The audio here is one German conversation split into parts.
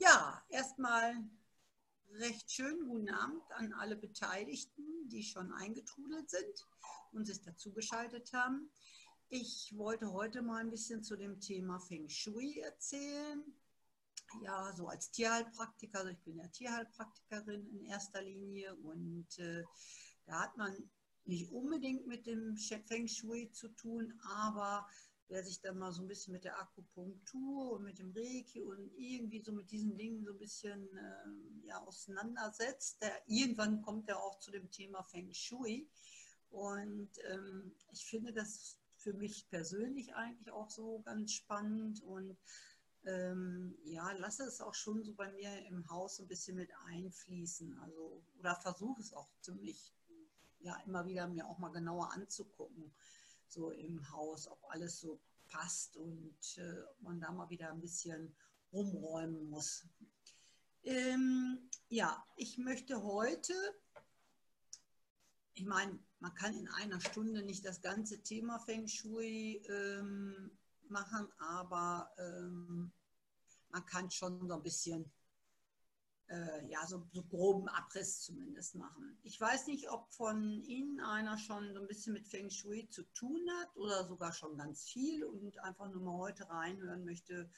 Ja, erstmal recht schön guten Abend an alle Beteiligten, die schon eingetrudelt sind und sich dazugeschaltet haben. Ich wollte heute mal ein bisschen zu dem Thema Feng Shui erzählen. Ja, so als Tierheilpraktiker, also ich bin ja Tierheilpraktikerin in erster Linie und äh, da hat man nicht unbedingt mit dem Feng Shui zu tun, aber wer sich dann mal so ein bisschen mit der Akupunktur und mit dem Reiki und irgendwie so mit diesen Dingen so ein bisschen äh, ja, auseinandersetzt, der, irgendwann kommt er auch zu dem Thema Feng Shui. Und ähm, ich finde das für mich persönlich eigentlich auch so ganz spannend und ähm, ja, lasse es auch schon so bei mir im Haus ein bisschen mit einfließen. Also, oder versuche es auch ziemlich, ja, immer wieder mir auch mal genauer anzugucken so im Haus, ob alles so passt und äh, man da mal wieder ein bisschen rumräumen muss. Ähm, ja, ich möchte heute, ich meine, man kann in einer Stunde nicht das ganze Thema Feng Shui ähm, machen, aber ähm, man kann schon so ein bisschen äh, ja, so, so groben Abriss zumindest machen. Ich weiß nicht, ob von Ihnen einer schon so ein bisschen mit Feng Shui zu tun hat oder sogar schon ganz viel und einfach nur mal heute reinhören möchte,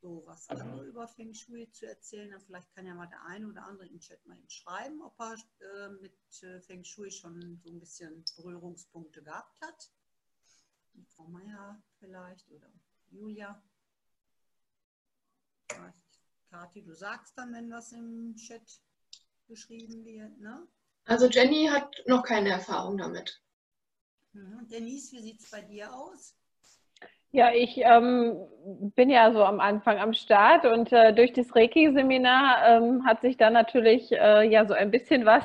so was andere über Feng Shui zu erzählen. Dann vielleicht kann ja mal der eine oder andere im Chat mal schreiben, ob er äh, mit äh, Feng Shui schon so ein bisschen Berührungspunkte gehabt hat. Frau Meier vielleicht oder Julia. Weiß Kathi, du sagst dann, wenn was im Chat geschrieben wird, ne? Also Jenny hat noch keine Erfahrung damit. Mhm. Denise, wie sieht es bei dir aus? Ja, ich ähm, bin ja so am Anfang am Start und äh, durch das Reiki-Seminar ähm, hat sich da natürlich äh, ja so ein bisschen was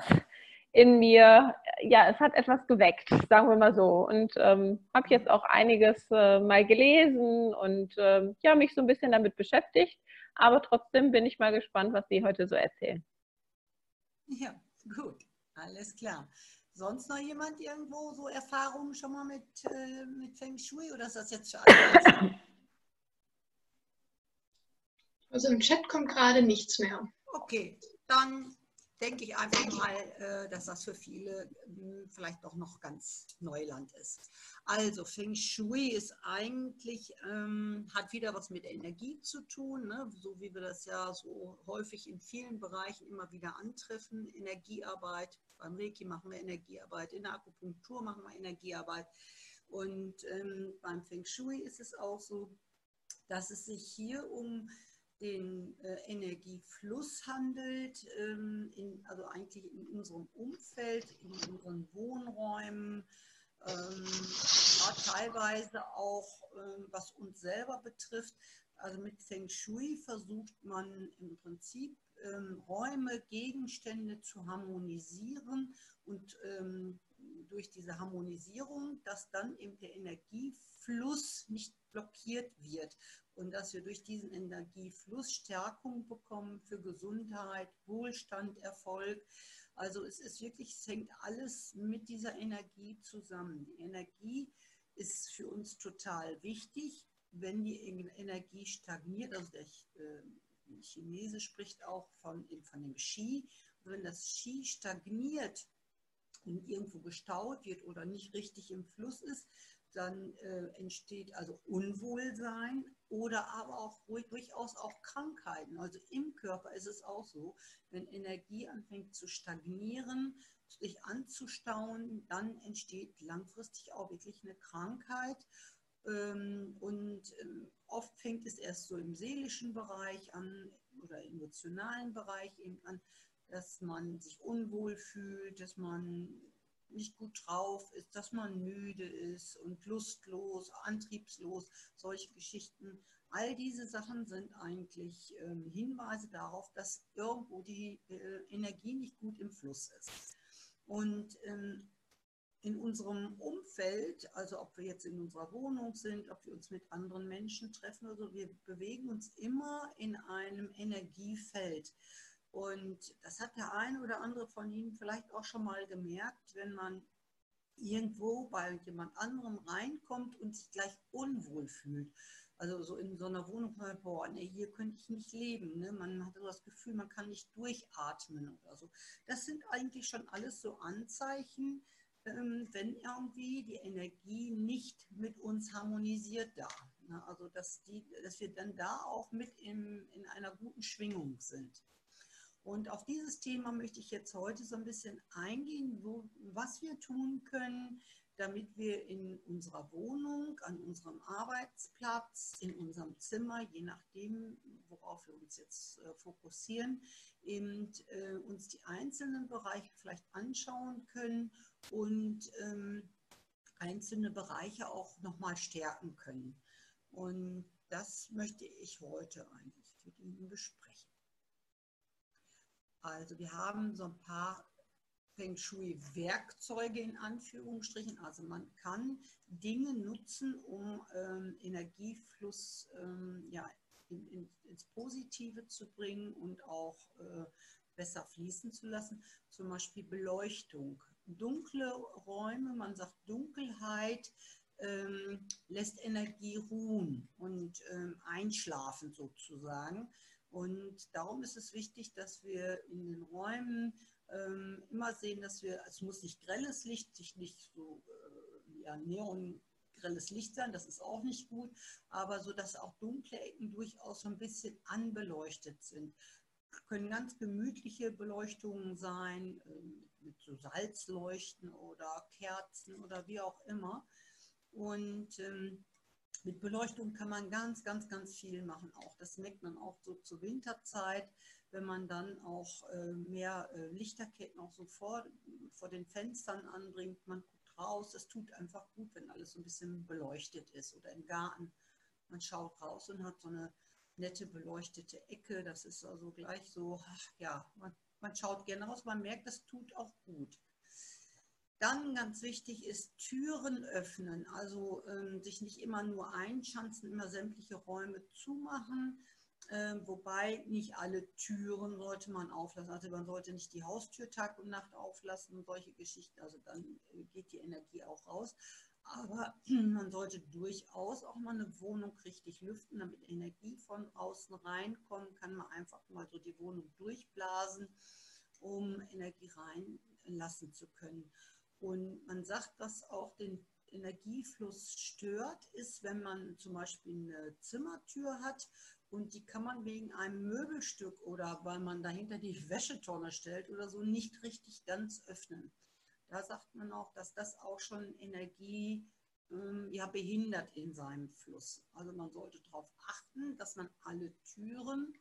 in mir, ja, es hat etwas geweckt, sagen wir mal so. Und ähm, habe jetzt auch einiges äh, mal gelesen und ähm, ja, mich so ein bisschen damit beschäftigt. Aber trotzdem bin ich mal gespannt, was Sie heute so erzählen. Ja, gut, alles klar. Sonst noch jemand irgendwo so Erfahrungen schon mal mit, äh, mit Feng Shui oder ist das jetzt für alle? Also im Chat kommt gerade nichts mehr. Okay, dann denke ich einfach mal, äh, dass das für viele hm, vielleicht doch noch ganz Neuland ist. Also Feng Shui ist eigentlich, ähm, hat wieder was mit Energie zu tun, ne? so wie wir das ja so häufig in vielen Bereichen immer wieder antreffen. Energiearbeit, beim Reiki machen wir Energiearbeit, in der Akupunktur machen wir Energiearbeit. Und ähm, beim Feng Shui ist es auch so, dass es sich hier um den äh, Energiefluss handelt, ähm, in, also eigentlich in unserem Umfeld, in unseren Wohnräumen, ähm, ja, teilweise auch ähm, was uns selber betrifft. Also mit Feng Shui versucht man im Prinzip ähm, Räume, Gegenstände zu harmonisieren und ähm, durch diese Harmonisierung, dass dann eben der Energiefluss nicht blockiert wird und dass wir durch diesen Energiefluss Stärkung bekommen für Gesundheit, Wohlstand, Erfolg. Also es ist wirklich, es hängt alles mit dieser Energie zusammen. Die Energie ist für uns total wichtig. Wenn die Energie stagniert, also der äh, Chinese spricht auch von, von dem Qi, wenn das Qi stagniert irgendwo gestaut wird oder nicht richtig im Fluss ist, dann äh, entsteht also Unwohlsein oder aber auch durchaus auch Krankheiten. Also im Körper ist es auch so, wenn Energie anfängt zu stagnieren, sich anzustauen, dann entsteht langfristig auch wirklich eine Krankheit. Ähm, und ähm, oft fängt es erst so im seelischen Bereich an oder emotionalen Bereich eben an, dass man sich unwohl fühlt, dass man nicht gut drauf ist, dass man müde ist und lustlos, antriebslos, solche Geschichten. All diese Sachen sind eigentlich ähm, Hinweise darauf, dass irgendwo die äh, Energie nicht gut im Fluss ist. Und ähm, in unserem Umfeld, also ob wir jetzt in unserer Wohnung sind, ob wir uns mit anderen Menschen treffen, also wir bewegen uns immer in einem Energiefeld. Und das hat der eine oder andere von Ihnen vielleicht auch schon mal gemerkt, wenn man irgendwo bei jemand anderem reinkommt und sich gleich unwohl fühlt. Also so in so einer Wohnung, boah, nee, hier könnte ich nicht leben. Ne? Man hat so das Gefühl, man kann nicht durchatmen oder so. Das sind eigentlich schon alles so Anzeichen, ähm, wenn irgendwie die Energie nicht mit uns harmonisiert da. Ne? Also dass, die, dass wir dann da auch mit im, in einer guten Schwingung sind. Und auf dieses Thema möchte ich jetzt heute so ein bisschen eingehen, wo, was wir tun können, damit wir in unserer Wohnung, an unserem Arbeitsplatz, in unserem Zimmer, je nachdem, worauf wir uns jetzt äh, fokussieren, eben äh, uns die einzelnen Bereiche vielleicht anschauen können und ähm, einzelne Bereiche auch nochmal stärken können. Und das möchte ich heute eigentlich mit Ihnen besprechen. Also wir haben so ein paar Feng Shui-Werkzeuge in Anführungsstrichen. Also man kann Dinge nutzen, um ähm, Energiefluss ähm, ja, in, in, ins Positive zu bringen und auch äh, besser fließen zu lassen. Zum Beispiel Beleuchtung. Dunkle Räume, man sagt Dunkelheit, ähm, lässt Energie ruhen und ähm, einschlafen sozusagen. Und darum ist es wichtig, dass wir in den Räumen ähm, immer sehen, dass wir, es muss nicht grelles Licht, nicht so äh, ja, neongrelles Licht sein, das ist auch nicht gut, aber so, dass auch dunkle Ecken durchaus so ein bisschen anbeleuchtet sind. Können ganz gemütliche Beleuchtungen sein, äh, mit so Salzleuchten oder Kerzen oder wie auch immer. Und ähm, mit Beleuchtung kann man ganz, ganz, ganz viel machen auch. Das merkt man auch so zur Winterzeit, wenn man dann auch äh, mehr äh, Lichterketten auch so vor, vor den Fenstern anbringt. Man guckt raus. Es tut einfach gut, wenn alles so ein bisschen beleuchtet ist. Oder im Garten. Man schaut raus und hat so eine nette beleuchtete Ecke. Das ist also gleich so, ach, ja, man, man schaut gerne raus. Man merkt, das tut auch gut. Dann ganz wichtig ist Türen öffnen, also ähm, sich nicht immer nur einschanzen, immer sämtliche Räume zumachen, äh, wobei nicht alle Türen sollte man auflassen. Also man sollte nicht die Haustür Tag und Nacht auflassen und solche Geschichten, also dann äh, geht die Energie auch raus. Aber man sollte durchaus auch mal eine Wohnung richtig lüften, damit Energie von außen reinkommt, kann man einfach mal so die Wohnung durchblasen, um Energie reinlassen zu können. Und man sagt, was auch den Energiefluss stört, ist, wenn man zum Beispiel eine Zimmertür hat und die kann man wegen einem Möbelstück oder weil man dahinter die Wäschetonne stellt oder so nicht richtig ganz öffnen. Da sagt man auch, dass das auch schon Energie ähm, ja, behindert in seinem Fluss. Also man sollte darauf achten, dass man alle Türen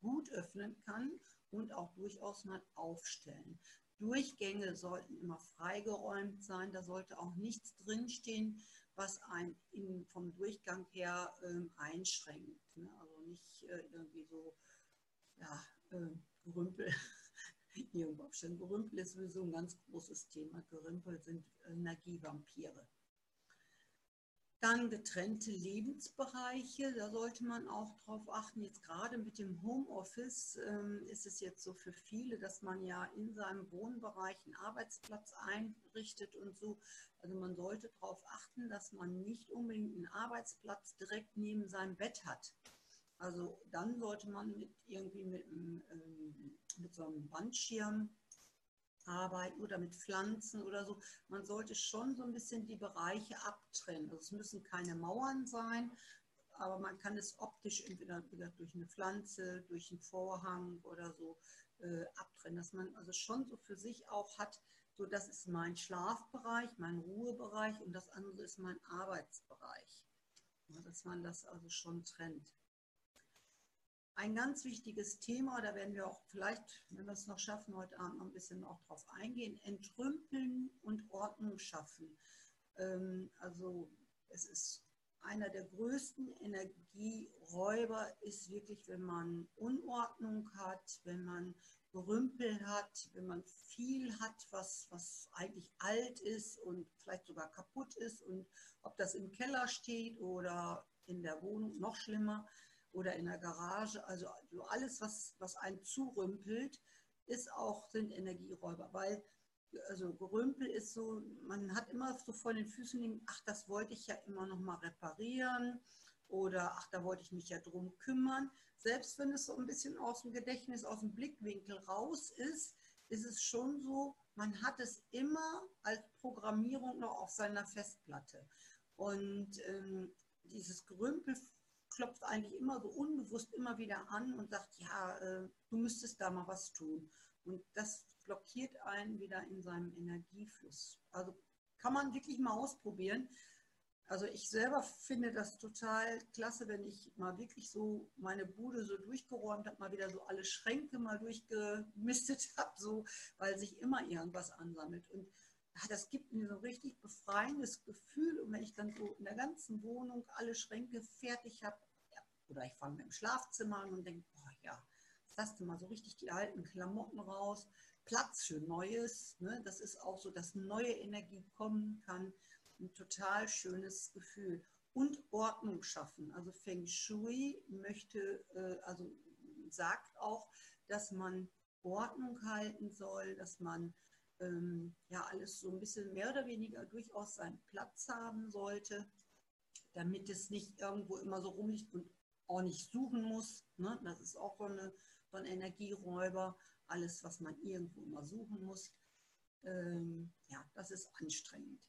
gut öffnen kann und auch durchaus mal aufstellen. Durchgänge sollten immer freigeräumt sein. Da sollte auch nichts drinstehen, was einen in, vom Durchgang her äh, einschränkt. Ne? Also nicht äh, irgendwie so, ja, äh, Gerümpel. Irgendwo aufstellen. Gerümpel ist sowieso ein ganz großes Thema. Gerümpel sind Energievampire. Dann getrennte Lebensbereiche, da sollte man auch drauf achten. Jetzt gerade mit dem Homeoffice ähm, ist es jetzt so für viele, dass man ja in seinem Wohnbereich einen Arbeitsplatz einrichtet und so. Also man sollte darauf achten, dass man nicht unbedingt einen Arbeitsplatz direkt neben seinem Bett hat. Also dann sollte man mit irgendwie mit, ähm, mit so einem Bandschirm arbeiten oder mit Pflanzen oder so. Man sollte schon so ein bisschen die Bereiche abtrennen. Also es müssen keine Mauern sein, aber man kann es optisch entweder durch eine Pflanze, durch einen Vorhang oder so äh, abtrennen, dass man also schon so für sich auch hat, so das ist mein Schlafbereich, mein Ruhebereich und das andere ist mein Arbeitsbereich. Ja, dass man das also schon trennt. Ein ganz wichtiges Thema, da werden wir auch vielleicht, wenn wir es noch schaffen, heute Abend noch ein bisschen auch drauf eingehen, entrümpeln und Ordnung schaffen. Ähm, also es ist einer der größten Energieräuber ist wirklich, wenn man Unordnung hat, wenn man Gerümpel hat, wenn man viel hat, was, was eigentlich alt ist und vielleicht sogar kaputt ist. Und ob das im Keller steht oder in der Wohnung, noch schlimmer, oder in der Garage. Also alles, was, was einen zurümpelt, ist auch, sind Energieräuber, weil also Gerümpel ist so, man hat immer so vor den Füßen liegen, ach, das wollte ich ja immer noch mal reparieren oder ach, da wollte ich mich ja drum kümmern. Selbst wenn es so ein bisschen aus dem Gedächtnis, aus dem Blickwinkel raus ist, ist es schon so, man hat es immer als Programmierung noch auf seiner Festplatte. Und ähm, dieses Gerümpel klopft eigentlich immer so unbewusst immer wieder an und sagt, ja, äh, du müsstest da mal was tun. Und das blockiert einen wieder in seinem Energiefluss. Also kann man wirklich mal ausprobieren. Also ich selber finde das total klasse, wenn ich mal wirklich so meine Bude so durchgeräumt habe, mal wieder so alle Schränke mal durchgemistet habe, so, weil sich immer irgendwas ansammelt. Und das gibt mir so ein richtig befreiendes Gefühl. Und wenn ich dann so in der ganzen Wohnung alle Schränke fertig habe, oder ich fange mit dem Schlafzimmer an und denke, boah ja, jetzt hast du mal so richtig die alten Klamotten raus, Platz für Neues. Ne? Das ist auch so, dass neue Energie kommen kann ein total schönes Gefühl. Und Ordnung schaffen. Also Feng Shui möchte, äh, also sagt auch, dass man Ordnung halten soll, dass man ähm, ja alles so ein bisschen mehr oder weniger durchaus seinen Platz haben sollte, damit es nicht irgendwo immer so rumliegt und auch nicht suchen muss. Ne? Das ist auch so, eine, so ein Energieräuber. Alles, was man irgendwo immer suchen muss, ähm, ja, das ist anstrengend.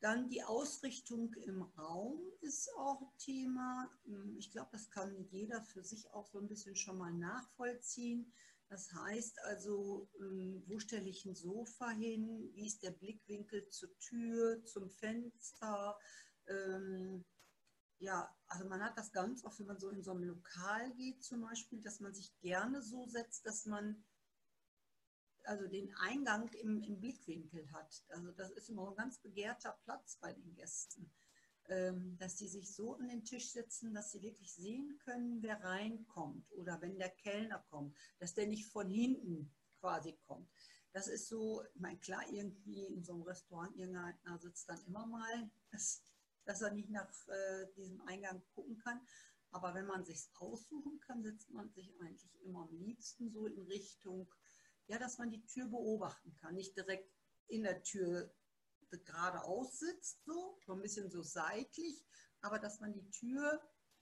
Dann die Ausrichtung im Raum ist auch Thema. Hm, ich glaube, das kann jeder für sich auch so ein bisschen schon mal nachvollziehen. Das heißt also, hm, wo stelle ich ein Sofa hin? Wie ist der Blickwinkel zur Tür, zum Fenster? Ähm, ja, also man hat das ganz oft, wenn man so in so einem Lokal geht zum Beispiel, dass man sich gerne so setzt, dass man also den Eingang im, im, Blickwinkel hat. Also das ist immer ein ganz begehrter Platz bei den Gästen, ähm, dass die sich so an den Tisch setzen, dass sie wirklich sehen können, wer reinkommt oder wenn der Kellner kommt, dass der nicht von hinten quasi kommt. Das ist so, ich meine, klar, irgendwie in so einem Restaurant, irgendeiner sitzt dann immer mal, dass, dass er nicht nach äh, diesem Eingang gucken kann. Aber wenn man sich aussuchen kann, setzt man sich eigentlich immer am liebsten so in Richtung ja, dass man die Tür beobachten kann. Nicht direkt in der Tür geradeaus sitzt, so, so ein bisschen so seitlich, aber dass man die Tür,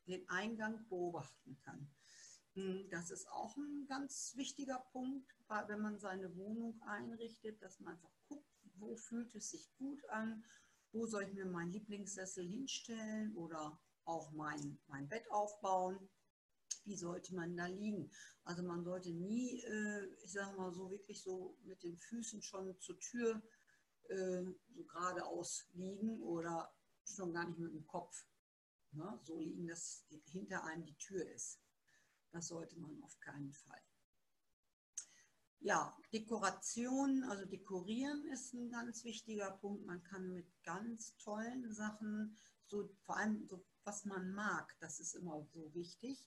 den Eingang beobachten kann. Hm, das ist auch ein ganz wichtiger Punkt, wenn man seine Wohnung einrichtet, dass man einfach guckt, wo fühlt es sich gut an, wo soll ich mir meinen Lieblingssessel hinstellen oder auch mein, mein Bett aufbauen wie sollte man da liegen. Also man sollte nie, äh, ich sage mal so, wirklich so mit den Füßen schon zur Tür äh, so geradeaus liegen oder schon gar nicht mit dem Kopf ne? so liegen, dass hinter einem die Tür ist. Das sollte man auf keinen Fall. Ja, Dekoration, also dekorieren ist ein ganz wichtiger Punkt. Man kann mit ganz tollen Sachen, so vor allem so, was man mag, das ist immer so wichtig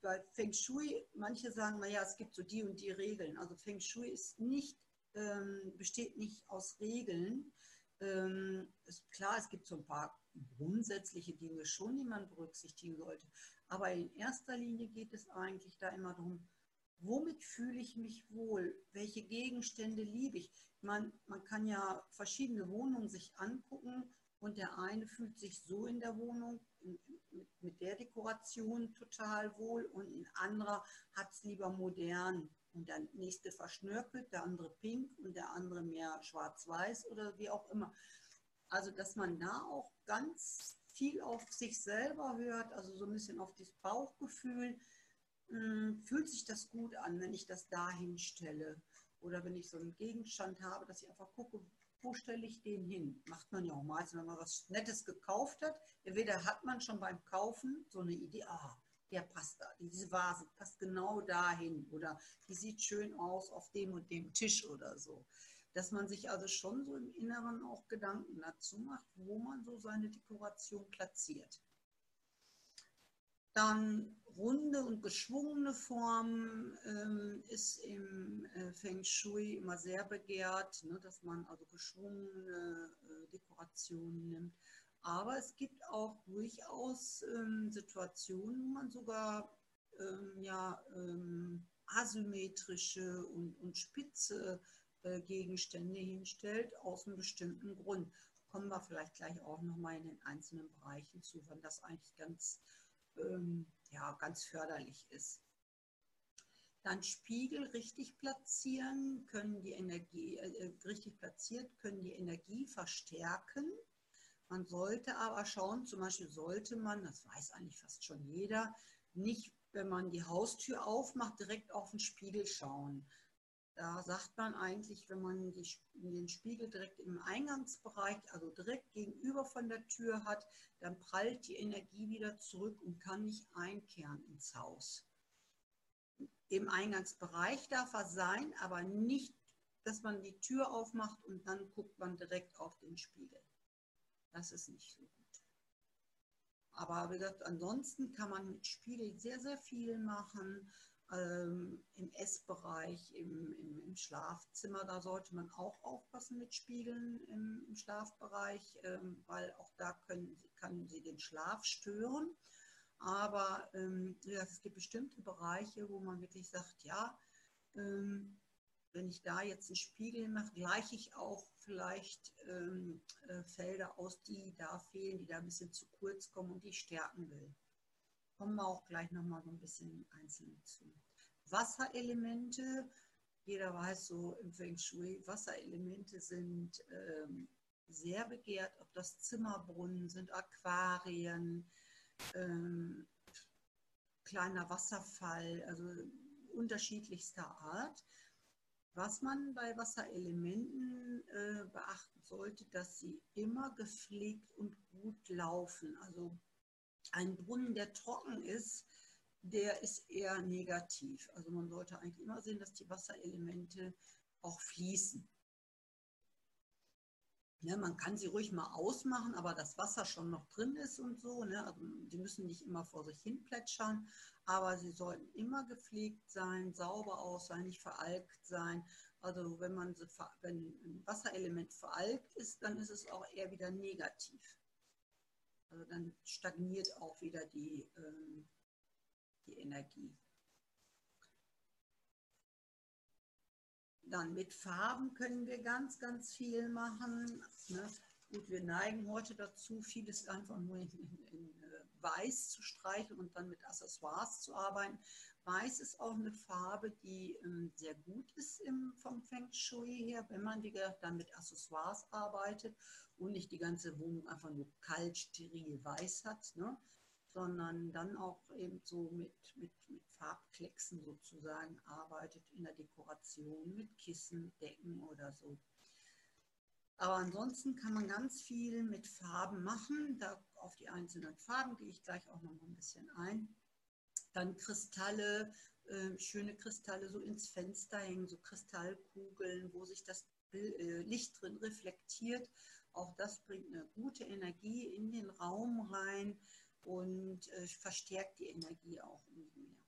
bei Feng Shui, manche sagen, naja, es gibt so die und die Regeln. Also Feng Shui ist nicht, ähm, besteht nicht aus Regeln. Ähm, ist klar, es gibt so ein paar grundsätzliche Dinge schon, die man berücksichtigen sollte. Aber in erster Linie geht es eigentlich da immer darum, womit fühle ich mich wohl? Welche Gegenstände liebe ich? Man, man kann ja verschiedene Wohnungen sich angucken und der eine fühlt sich so in der Wohnung mit der Dekoration total wohl und ein anderer hat es lieber modern. Und der nächste verschnörkelt, der andere pink und der andere mehr schwarz-weiß oder wie auch immer. Also, dass man da auch ganz viel auf sich selber hört, also so ein bisschen auf das Bauchgefühl. Hm, fühlt sich das gut an, wenn ich das dahin stelle? Oder wenn ich so einen Gegenstand habe, dass ich einfach gucke, wo stelle ich den hin? Macht man ja auch meistens, wenn man was Nettes gekauft hat. Entweder hat man schon beim Kaufen so eine Idee, ah, der passt da, diese Vase passt genau dahin oder die sieht schön aus auf dem und dem Tisch oder so. Dass man sich also schon so im Inneren auch Gedanken dazu macht, wo man so seine Dekoration platziert. Dann runde und geschwungene Formen ähm, ist im äh, Feng Shui immer sehr begehrt, ne, dass man also geschwungene äh, Dekorationen nimmt. Aber es gibt auch durchaus ähm, Situationen, wo man sogar ähm, ja, ähm, asymmetrische und, und spitze äh, Gegenstände hinstellt, aus einem bestimmten Grund. kommen wir vielleicht gleich auch nochmal in den einzelnen Bereichen zu, wann das eigentlich ganz, ähm, ja, ganz förderlich ist. Dann Spiegel richtig platzieren, können die Energie, äh, richtig platziert, können die Energie verstärken. Man sollte aber schauen, zum Beispiel sollte man, das weiß eigentlich fast schon jeder, nicht, wenn man die Haustür aufmacht, direkt auf den Spiegel schauen. Da sagt man eigentlich, wenn man die, den Spiegel direkt im Eingangsbereich, also direkt gegenüber von der Tür hat, dann prallt die Energie wieder zurück und kann nicht einkehren ins Haus. Im Eingangsbereich darf er sein, aber nicht, dass man die Tür aufmacht und dann guckt man direkt auf den Spiegel. Das ist nicht so gut. Aber wie gesagt, ansonsten kann man mit Spiegel sehr, sehr viel machen. Ähm, Im Essbereich, im, im, im, Schlafzimmer, da sollte man auch aufpassen mit Spiegeln im, im Schlafbereich, ähm, weil auch da können, kann sie den Schlaf stören. Aber ähm, ja, es gibt bestimmte Bereiche, wo man wirklich sagt, ja, ähm, wenn ich da jetzt einen Spiegel mache, gleiche ich auch vielleicht ähm, äh, Felder aus, die da fehlen, die da ein bisschen zu kurz kommen und die ich stärken will. Kommen wir auch gleich nochmal so ein bisschen einzeln zu. Wasserelemente, jeder weiß so im Feng Shui, Wasserelemente sind ähm, sehr begehrt, ob das Zimmerbrunnen sind, Aquarien, ähm, kleiner Wasserfall, also unterschiedlichster Art. Was man bei Wasserelementen äh, beachten sollte, dass sie immer gepflegt und gut laufen. Also ein Brunnen, der trocken ist, der ist eher negativ. Also man sollte eigentlich immer sehen, dass die Wasserelemente auch fließen. Ja, man kann sie ruhig mal ausmachen, aber das Wasser schon noch drin ist und so. Ne? Also die müssen nicht immer vor sich hin plätschern, aber sie sollten immer gepflegt sein, sauber aus sein, nicht veralkt sein. Also wenn man wenn ein Wasserelement veralkt ist, dann ist es auch eher wieder negativ. Also dann stagniert auch wieder die, ähm, die Energie. Dann mit Farben können wir ganz, ganz viel machen. Ne? Gut, wir neigen heute dazu, vieles einfach nur in, in, in, Weiß zu streichen und dann mit Accessoires zu arbeiten. Weiß ist auch eine Farbe, die ähm, sehr gut ist im, vom Feng Shui her, wenn man, wie gesagt, dann mit Accessoires arbeitet und nicht die ganze Wohnung einfach nur kalt, steril weiß hat. Ne? sondern dann auch eben so mit, mit, mit Farbklecksen sozusagen arbeitet in der Dekoration mit Kissen, Decken oder so. Aber ansonsten kann man ganz viel mit Farben machen. Da auf die einzelnen Farben gehe ich gleich auch noch mal ein bisschen ein. Dann Kristalle, äh, schöne Kristalle so ins Fenster hängen, so Kristallkugeln, wo sich das äh, Licht drin reflektiert. Auch das bringt eine gute Energie in den Raum rein und äh, verstärkt die Energie auch umso mehr.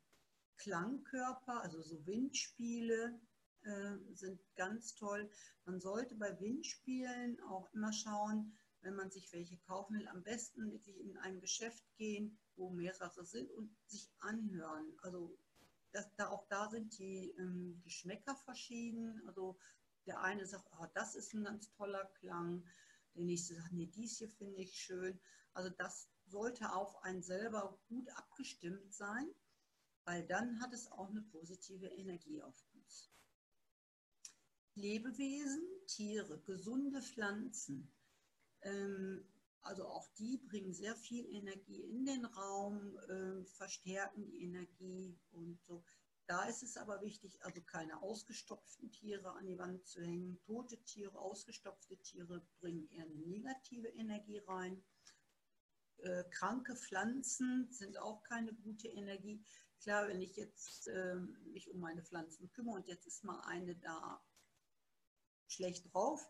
Klangkörper, also so Windspiele äh, sind ganz toll. Man sollte bei Windspielen auch immer schauen, wenn man sich welche kaufen will, am besten wirklich in ein Geschäft gehen, wo mehrere sind und sich anhören. Also das, da, auch da sind die ähm, Geschmäcker verschieden. Also der eine sagt, oh, das ist ein ganz toller Klang. Der nächste sagt, nee, dies hier finde ich schön. Also das sollte auf einen selber gut abgestimmt sein, weil dann hat es auch eine positive Energie auf. Lebewesen, Tiere, gesunde Pflanzen, ähm, also auch die bringen sehr viel Energie in den Raum, äh, verstärken die Energie und so. Da ist es aber wichtig, also keine ausgestopften Tiere an die Wand zu hängen. Tote Tiere, ausgestopfte Tiere bringen eher eine negative Energie rein. Äh, kranke Pflanzen sind auch keine gute Energie. Klar, wenn ich jetzt äh, mich um meine Pflanzen kümmere und jetzt ist mal eine da schlecht drauf,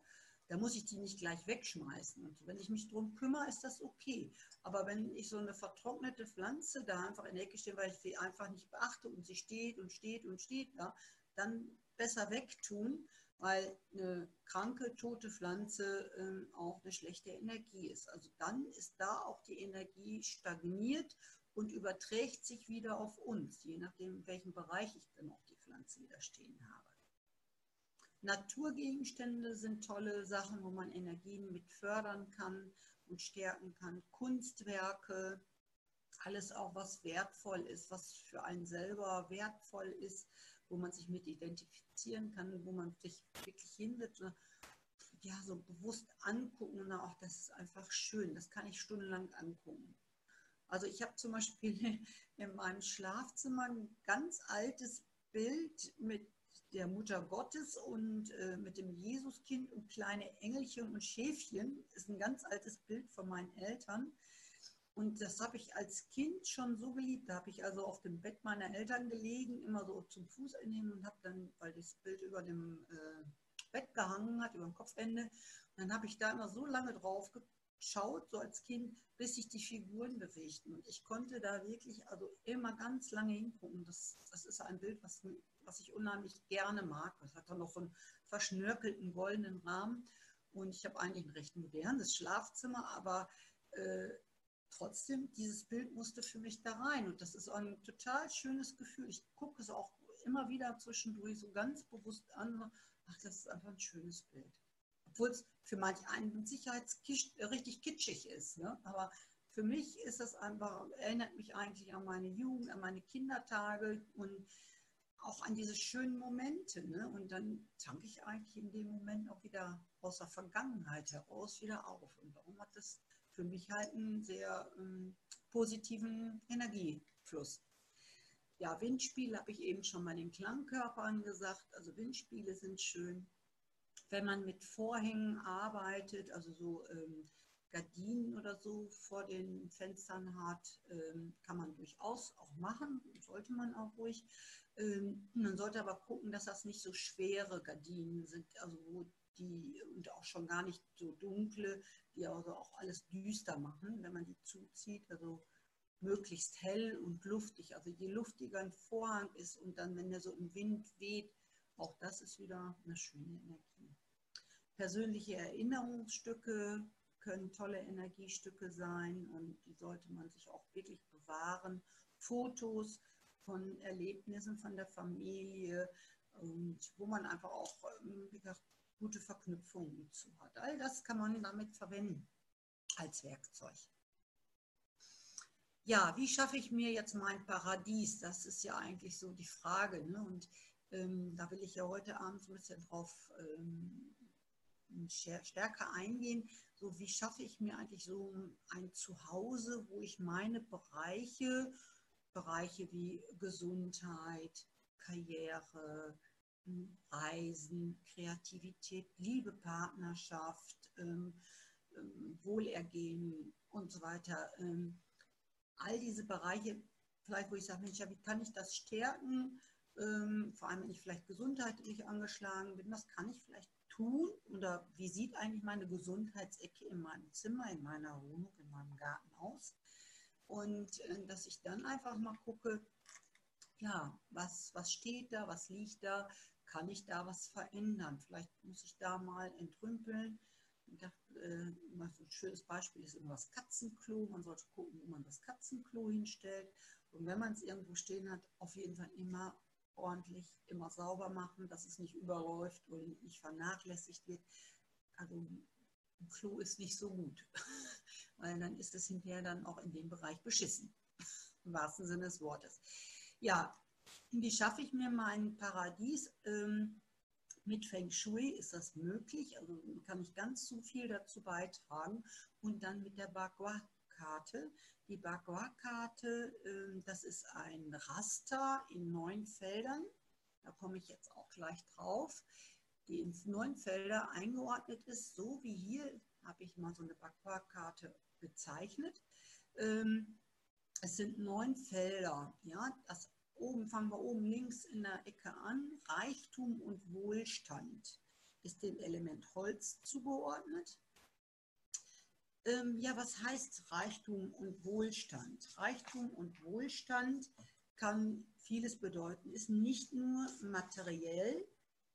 da muss ich die nicht gleich wegschmeißen. Und wenn ich mich darum kümmere, ist das okay. Aber wenn ich so eine vertrocknete Pflanze da einfach in der Ecke stehe, weil ich sie einfach nicht beachte und sie steht und steht und steht da, dann besser wegtun, weil eine kranke, tote Pflanze ähm, auch eine schlechte Energie ist. Also dann ist da auch die Energie stagniert und überträgt sich wieder auf uns, je nachdem, in welchem Bereich ich dann auch die Pflanze wieder stehen habe. Naturgegenstände sind tolle Sachen, wo man Energien mit fördern kann und stärken kann. Kunstwerke, alles auch, was wertvoll ist, was für einen selber wertvoll ist, wo man sich mit identifizieren kann, wo man sich wirklich hinsetzt ja, so bewusst angucken und auch das ist einfach schön, das kann ich stundenlang angucken. Also ich habe zum Beispiel in meinem Schlafzimmer ein ganz altes Bild mit der Mutter Gottes und äh, mit dem Jesuskind und kleine Engelchen und Schäfchen. Ist ein ganz altes Bild von meinen Eltern. Und das habe ich als Kind schon so geliebt. Da habe ich also auf dem Bett meiner Eltern gelegen, immer so zum Fuß einnehmen und habe dann, weil das Bild über dem äh, Bett gehangen hat, über dem Kopfende, dann habe ich da immer so lange drauf geschaut, so als Kind, bis sich die Figuren bewegten. Und ich konnte da wirklich also immer ganz lange hingucken. Das, das ist ein Bild, was, was ich unheimlich gerne mag. Das hat dann noch so einen verschnörkelten goldenen Rahmen. Und ich habe eigentlich ein recht modernes Schlafzimmer, aber äh, trotzdem, dieses Bild musste für mich da rein. Und das ist ein total schönes Gefühl. Ich gucke es auch immer wieder zwischendurch so ganz bewusst an. Ach, das ist einfach ein schönes Bild obwohl es für manch einen mit Sicherheit richtig kitschig ist. Ne? Aber für mich ist das einfach, erinnert mich eigentlich an meine Jugend, an meine Kindertage und auch an diese schönen Momente. Ne? Und dann tanke ich eigentlich in dem Moment auch wieder aus der Vergangenheit heraus wieder auf. Und darum hat das für mich halt einen sehr ähm, positiven Energiefluss. Ja, Windspiele habe ich eben schon bei den Klangkörpern gesagt. Also Windspiele sind schön wenn man mit Vorhängen arbeitet, also so ähm, Gardinen oder so vor den Fenstern hat, ähm, kann man durchaus auch machen, sollte man auch ruhig. Ähm, man sollte aber gucken, dass das nicht so schwere Gardinen sind, also die und auch schon gar nicht so dunkle, die also auch alles düster machen, wenn man die zuzieht. Also möglichst hell und luftig. Also je luftiger ein Vorhang ist und dann, wenn der so im Wind weht, auch das ist wieder eine schöne Energie. Persönliche Erinnerungsstücke können tolle Energiestücke sein und die sollte man sich auch wirklich bewahren. Fotos von Erlebnissen von der Familie und wo man einfach auch, ähm, wie gesagt, gute Verknüpfungen zu hat. All das kann man damit verwenden als Werkzeug. Ja, wie schaffe ich mir jetzt mein Paradies? Das ist ja eigentlich so die Frage. Ne? Und ähm, da will ich ja heute Abend ein bisschen drauf ähm, stärker eingehen, so wie schaffe ich mir eigentlich so ein Zuhause, wo ich meine Bereiche, Bereiche wie Gesundheit, Karriere, Reisen, Kreativität, Liebe, Partnerschaft, ähm, ähm, Wohlergehen und so weiter. Ähm, all diese Bereiche, vielleicht wo ich sage, Mensch, ja, wie kann ich das stärken? Ähm, vor allem, wenn ich vielleicht gesundheitlich angeschlagen bin, was kann ich vielleicht tun oder wie sieht eigentlich meine Gesundheitsecke in meinem Zimmer, in meiner Wohnung, in meinem Garten aus? Und äh, dass ich dann einfach mal gucke, ja, was, was steht da, was liegt da, kann ich da was verändern? Vielleicht muss ich da mal entrümpeln. Ich dachte, äh, ein schönes Beispiel ist immer das Katzenklo. Man sollte gucken, wo man das Katzenklo hinstellt. Und wenn man es irgendwo stehen hat, auf jeden Fall immer ordentlich immer sauber machen, dass es nicht überläuft und nicht vernachlässigt wird. Also ein Klo ist nicht so gut, weil dann ist es hinterher dann auch in dem Bereich beschissen, im wahrsten Sinne des Wortes. Ja, wie schaffe ich mir mein Paradies? Ähm, mit Feng Shui ist das möglich, also kann ich ganz so viel dazu beitragen. Und dann mit der Bagua-Karte. Die Bagua-Karte, ähm, das ist ein Raster in neun Feldern. Da komme ich jetzt auch gleich drauf. Die in neun Felder eingeordnet ist, so wie hier habe ich mal so eine Bagua-Karte gezeichnet. Ähm, es sind neun Felder. Ja, das oben fangen wir oben links in der Ecke an. Reichtum und Wohlstand ist dem Element Holz zugeordnet. Ähm, ja, was heißt Reichtum und Wohlstand? Reichtum und Wohlstand kann vieles bedeuten, ist nicht nur materiell,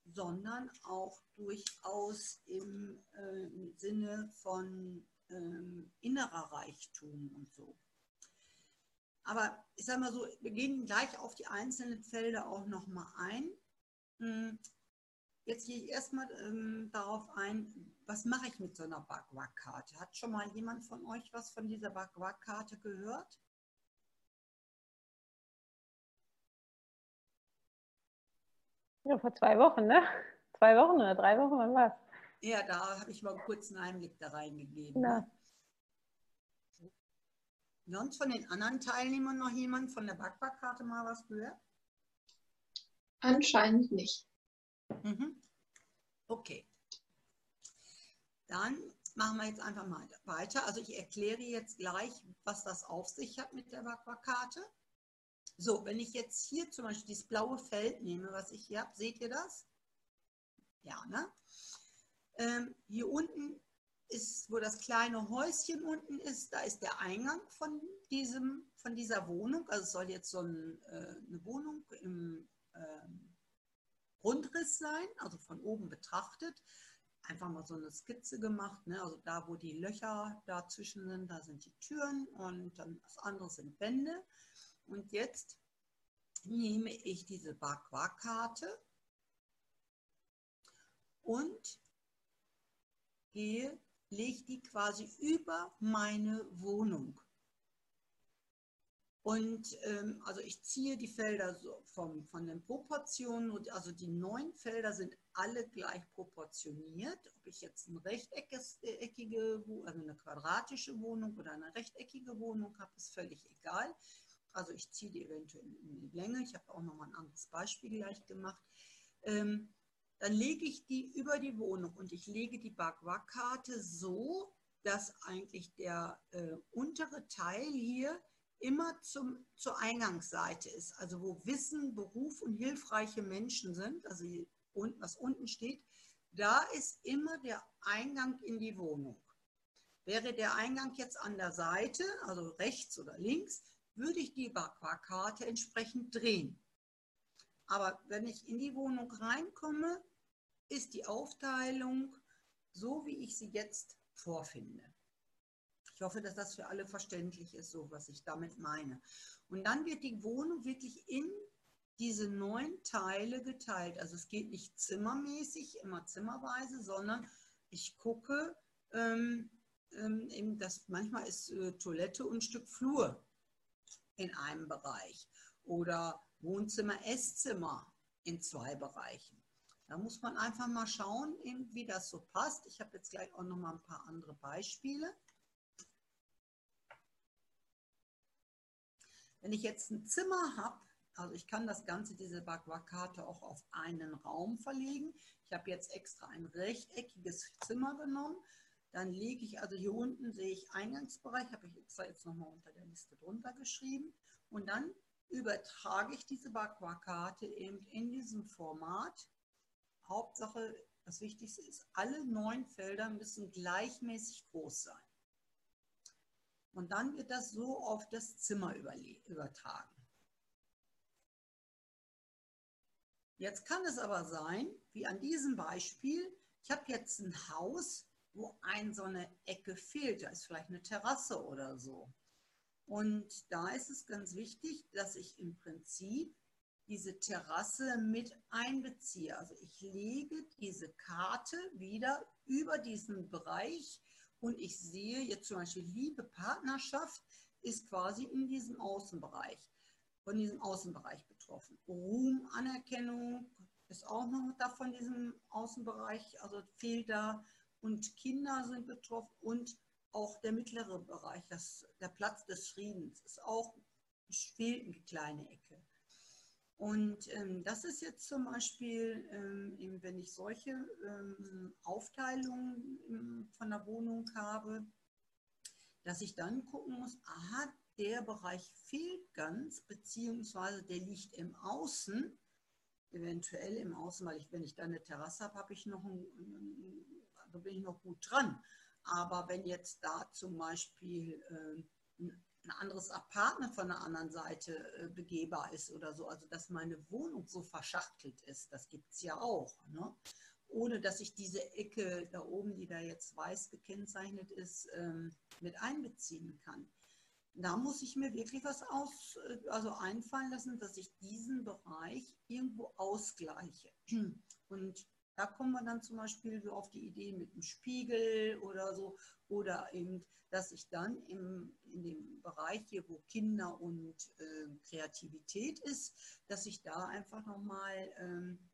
sondern auch durchaus im äh, Sinne von ähm, innerer Reichtum und so. Aber ich sage mal so, wir gehen gleich auf die einzelnen Felder auch nochmal ein. Hm, jetzt gehe ich erstmal ähm, darauf ein, was mache ich mit so einer Bagwag-Karte? Hat schon mal jemand von euch was von dieser Bagwag-Karte gehört? Ja, vor zwei Wochen, ne? Zwei Wochen oder drei Wochen, wann war Ja, da habe ich mal einen kurzen Einblick da reingegeben. Na. Sonst von den anderen Teilnehmern noch jemand von der Backbackkarte mal was gehört? Anscheinend nicht. Mhm. Okay. Dann machen wir jetzt einfach mal weiter. Also ich erkläre jetzt gleich, was das auf sich hat mit der Backbackkarte. So, wenn ich jetzt hier zum Beispiel dieses blaue Feld nehme, was ich hier habe, seht ihr das? Ja, ne? Ähm, hier unten ist, wo das kleine Häuschen unten ist, da ist der Eingang von, diesem, von dieser Wohnung. Also es soll jetzt so ein, äh, eine Wohnung im ähm, Grundriss sein, also von oben betrachtet. Einfach mal so eine Skizze gemacht. Ne? Also da, wo die Löcher dazwischen sind, da sind die Türen und dann das andere sind Wände. Und jetzt nehme ich diese Bakwa-Karte und gehe, lege die quasi über meine Wohnung. Und ähm, also ich ziehe die Felder so vom, von den Proportionen, also die neun Felder sind alle gleich proportioniert. Ob ich jetzt eine rechteckige, also eine quadratische Wohnung oder eine rechteckige Wohnung habe, ist völlig egal. Also ich ziehe die eventuell in die Länge. Ich habe auch noch mal ein anderes Beispiel gleich gemacht. Ähm, dann lege ich die über die Wohnung und ich lege die Bagua-Karte so, dass eigentlich der äh, untere Teil hier immer zum, zur Eingangsseite ist. Also wo Wissen, Beruf und hilfreiche Menschen sind, also und was unten steht, da ist immer der Eingang in die Wohnung. Wäre der Eingang jetzt an der Seite, also rechts oder links, würde ich die Bagua-Karte entsprechend drehen. Aber wenn ich in die Wohnung reinkomme, ist die Aufteilung so, wie ich sie jetzt vorfinde. Ich hoffe, dass das für alle verständlich ist, so was ich damit meine. Und dann wird die Wohnung wirklich in diese neun Teile geteilt. Also es geht nicht zimmermäßig, immer zimmerweise, sondern ich gucke, ähm, ähm, eben das, manchmal ist äh, Toilette und ein Stück Flur in einem Bereich oder Wohnzimmer, Esszimmer in zwei Bereichen. Da muss man einfach mal schauen, wie das so passt. Ich habe jetzt gleich auch noch mal ein paar andere Beispiele. Wenn ich jetzt ein Zimmer habe, also ich kann das Ganze, diese Bagua-Karte auch auf einen Raum verlegen. Ich habe jetzt extra ein rechteckiges Zimmer genommen. Dann lege ich, also hier unten sehe ich Eingangsbereich, habe ich extra jetzt nochmal unter der Liste drunter geschrieben. Und dann übertrage ich diese Bagua-Karte eben in diesem Format. Hauptsache, das Wichtigste ist, alle neun Felder müssen gleichmäßig groß sein. Und dann wird das so auf das Zimmer übertragen. Jetzt kann es aber sein, wie an diesem Beispiel, ich habe jetzt ein Haus, wo ein so eine Ecke fehlt. Da ist vielleicht eine Terrasse oder so. Und da ist es ganz wichtig, dass ich im Prinzip diese Terrasse mit einbeziehe. Also ich lege diese Karte wieder über diesen Bereich und ich sehe jetzt zum Beispiel Liebe, Partnerschaft ist quasi in diesem Außenbereich, von diesem Außenbereich betroffen. Ruhm, Anerkennung ist auch noch da von diesem Außenbereich, also fehlt da und Kinder sind betroffen und auch der mittlere Bereich, das, der Platz des Friedens ist auch, fehlt eine kleine Ecke. Und ähm, das ist jetzt zum Beispiel, ähm, wenn ich solche ähm, Aufteilungen ähm, von der Wohnung habe, dass ich dann gucken muss, aha, der Bereich fehlt ganz, beziehungsweise der liegt im Außen, eventuell im Außen, weil ich, wenn ich da eine Terrasse habe, habe ich noch ein, da bin ich noch gut dran. Aber wenn jetzt da zum Beispiel äh, ein anderes Apartment von der anderen Seite äh, begehbar ist oder so, also dass meine Wohnung so verschachtelt ist, das gibt es ja auch. Ne? Ohne dass ich diese Ecke da oben, die da jetzt weiß gekennzeichnet ist, ähm, mit einbeziehen kann. Da muss ich mir wirklich was aus, äh, also einfallen lassen, dass ich diesen Bereich irgendwo ausgleiche. Und Da kommen wir dann zum Beispiel so auf die Idee mit dem Spiegel oder so. Oder eben, dass ich dann im, in dem Bereich hier, wo Kinder und äh, Kreativität ist, dass ich da einfach nochmal ähm,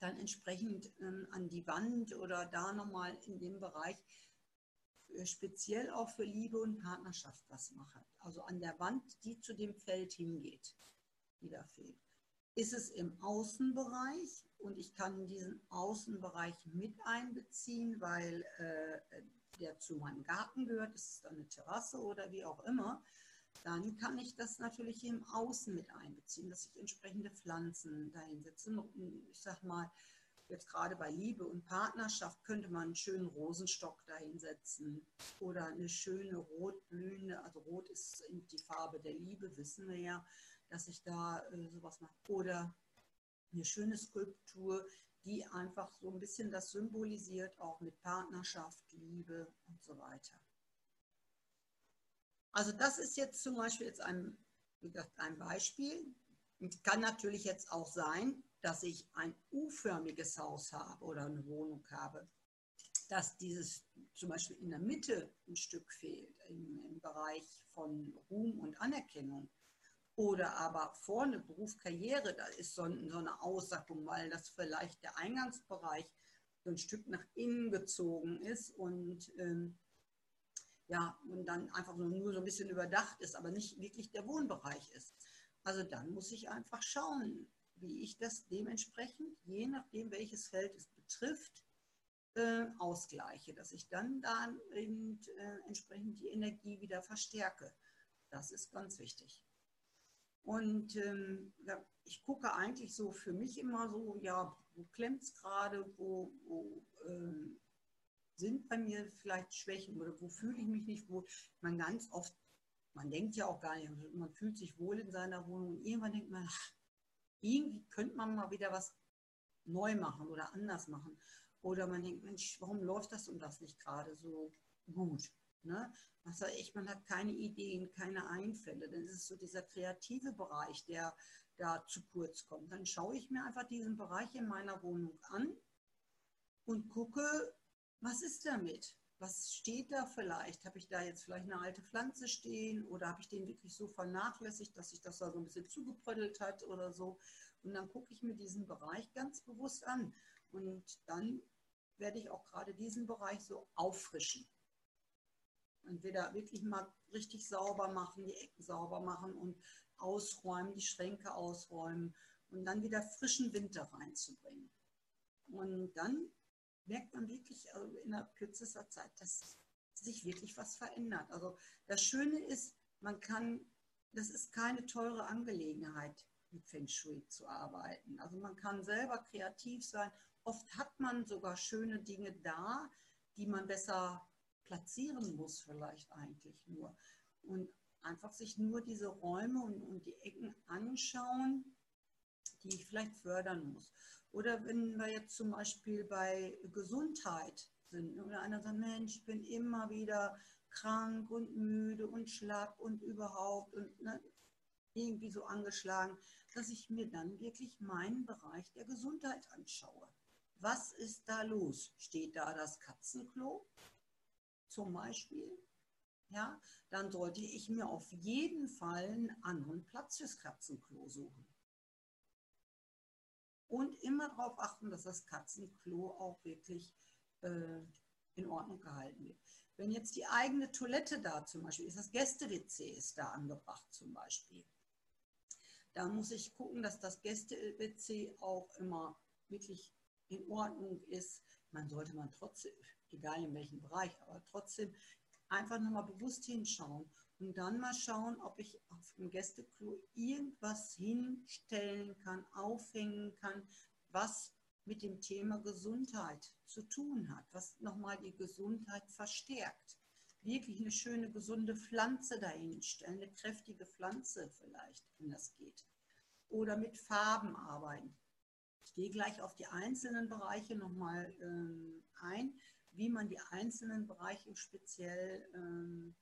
dann entsprechend ähm, an die Wand oder da nochmal in dem Bereich äh, speziell auch für Liebe und Partnerschaft was mache. Also an der Wand, die zu dem Feld hingeht, die da fehlt. Ist es im Außenbereich und ich kann diesen Außenbereich mit einbeziehen, weil äh, der zu meinem Garten gehört, ist es dann eine Terrasse oder wie auch immer, dann kann ich das natürlich im Außen mit einbeziehen, dass ich entsprechende Pflanzen dahin setze. Ich sag mal, jetzt gerade bei Liebe und Partnerschaft könnte man einen schönen Rosenstock dahinsetzen oder eine schöne rotblühende, also rot ist die Farbe der Liebe, wissen wir ja, dass ich da äh, sowas mache. Oder eine schöne Skulptur, die einfach so ein bisschen das symbolisiert, auch mit Partnerschaft, Liebe und so weiter. Also das ist jetzt zum Beispiel jetzt ein, wie gesagt, ein Beispiel. Es kann natürlich jetzt auch sein, dass ich ein U-förmiges Haus habe oder eine Wohnung habe, dass dieses zum Beispiel in der Mitte ein Stück fehlt, im, im Bereich von Ruhm und Anerkennung. Oder aber vorne Beruf, Karriere, da ist so, so eine Aussackung, weil das vielleicht der Eingangsbereich so ein Stück nach innen gezogen ist und ähm, ja, und dann einfach nur, nur so ein bisschen überdacht ist, aber nicht wirklich der Wohnbereich ist. Also dann muss ich einfach schauen, wie ich das dementsprechend, je nachdem, welches Feld es betrifft, äh, ausgleiche, dass ich dann, dann eben, äh, entsprechend die Energie wieder verstärke. Das ist ganz wichtig. Und ähm, ich gucke eigentlich so für mich immer so, ja, wo klemmt es gerade, wo, wo ähm, sind bei mir vielleicht Schwächen oder wo fühle ich mich nicht wohl. Man ganz oft, man denkt ja auch gar nicht, man fühlt sich wohl in seiner Wohnung und irgendwann denkt man, ach, irgendwie könnte man mal wieder was neu machen oder anders machen. Oder man denkt, Mensch, warum läuft das und das nicht gerade so gut? Ne? Was echt, man hat keine Ideen, keine Einfälle. Dann ist es so dieser kreative Bereich, der da zu kurz kommt. Dann schaue ich mir einfach diesen Bereich in meiner Wohnung an und gucke, was ist damit? Was steht da vielleicht? Habe ich da jetzt vielleicht eine alte Pflanze stehen oder habe ich den wirklich so vernachlässigt, dass sich das da so ein bisschen zugeprödelt hat oder so? Und dann gucke ich mir diesen Bereich ganz bewusst an. Und dann werde ich auch gerade diesen Bereich so auffrischen entweder wirklich mal richtig sauber machen, die Ecken sauber machen und ausräumen, die Schränke ausräumen und dann wieder frischen Winter reinzubringen. Und dann merkt man wirklich also in der kürzester Zeit, dass sich wirklich was verändert. Also das Schöne ist, man kann, das ist keine teure Angelegenheit, mit Feng Shui zu arbeiten. Also man kann selber kreativ sein. Oft hat man sogar schöne Dinge da, die man besser platzieren muss vielleicht eigentlich nur. Und einfach sich nur diese Räume und, und die Ecken anschauen, die ich vielleicht fördern muss. Oder wenn wir jetzt zum Beispiel bei Gesundheit sind, oder einer sagt, Mensch, ich bin immer wieder krank und müde und schlapp und überhaupt und ne, irgendwie so angeschlagen, dass ich mir dann wirklich meinen Bereich der Gesundheit anschaue. Was ist da los? Steht da das Katzenklo? Zum Beispiel, ja, dann sollte ich mir auf jeden Fall einen anderen Platz fürs Katzenklo suchen. Und immer darauf achten, dass das Katzenklo auch wirklich äh, in Ordnung gehalten wird. Wenn jetzt die eigene Toilette da zum Beispiel ist, das Gäste-WC ist da angebracht zum Beispiel, da muss ich gucken, dass das Gäste-WC auch immer wirklich in Ordnung ist. Man sollte man trotzdem, egal in welchem Bereich, aber trotzdem einfach nochmal bewusst hinschauen und dann mal schauen, ob ich auf dem Gästeklo irgendwas hinstellen kann, aufhängen kann, was mit dem Thema Gesundheit zu tun hat, was nochmal die Gesundheit verstärkt. Wirklich eine schöne, gesunde Pflanze dahinstellen, eine kräftige Pflanze vielleicht, wenn das geht. Oder mit Farben arbeiten. Ich gehe gleich auf die einzelnen Bereiche nochmal ähm, ein wie man die einzelnen Bereiche speziell ähm,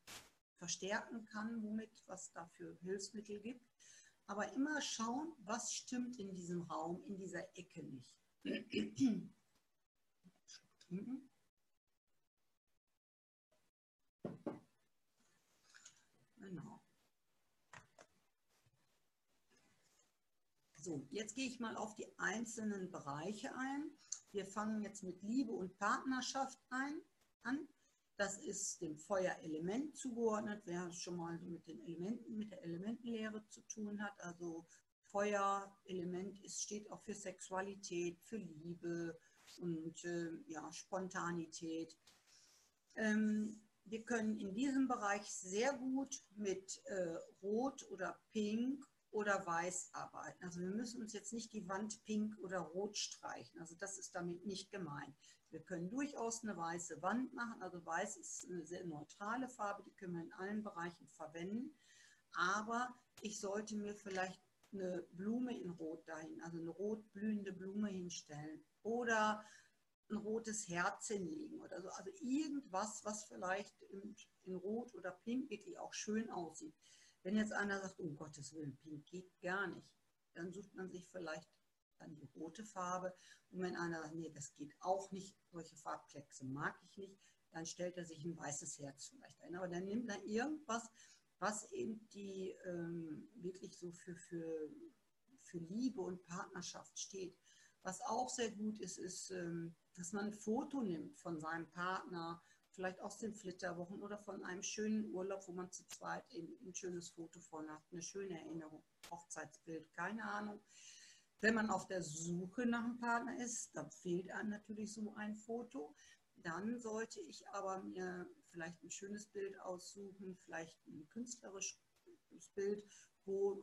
verstärken kann, womit, was dafür Hilfsmittel gibt. Aber immer schauen, was stimmt in diesem Raum, in dieser Ecke nicht. Genau. So, jetzt gehe ich mal auf die einzelnen Bereiche ein. Wir fangen jetzt mit Liebe und Partnerschaft ein, an. Das ist dem Feuerelement zugeordnet, wer schon mal mit den Elementen, mit der Elementenlehre zu tun hat. Also Feuerelement ist, steht auch für Sexualität, für Liebe und äh, ja, Spontanität. Ähm, wir können in diesem Bereich sehr gut mit äh, Rot oder Pink oder Weiß arbeiten. Also wir müssen uns jetzt nicht die Wand pink oder rot streichen. Also das ist damit nicht gemeint. Wir können durchaus eine weiße Wand machen. Also weiß ist eine sehr neutrale Farbe, die können wir in allen Bereichen verwenden. Aber ich sollte mir vielleicht eine Blume in Rot dahin, also eine rot blühende Blume hinstellen oder ein rotes Herz hinlegen oder so. Also irgendwas, was vielleicht in, in Rot oder Pink wirklich auch schön aussieht. Wenn jetzt einer sagt, um Gottes Willen, Pink geht gar nicht, dann sucht man sich vielleicht dann die rote Farbe. Und wenn einer sagt, nee, das geht auch nicht, solche Farbkleckse mag ich nicht, dann stellt er sich ein weißes Herz vielleicht ein. Aber dann nimmt er irgendwas, was eben die ähm, wirklich so für, für, für Liebe und Partnerschaft steht. Was auch sehr gut ist, ist, ähm, dass man ein Foto nimmt von seinem Partner, vielleicht aus den Flitterwochen oder von einem schönen Urlaub, wo man zu zweit ein schönes Foto von hat, eine schöne Erinnerung, Hochzeitsbild, keine Ahnung. Wenn man auf der Suche nach einem Partner ist, dann fehlt einem natürlich so ein Foto. Dann sollte ich aber mir vielleicht ein schönes Bild aussuchen, vielleicht ein künstlerisches Bild, wo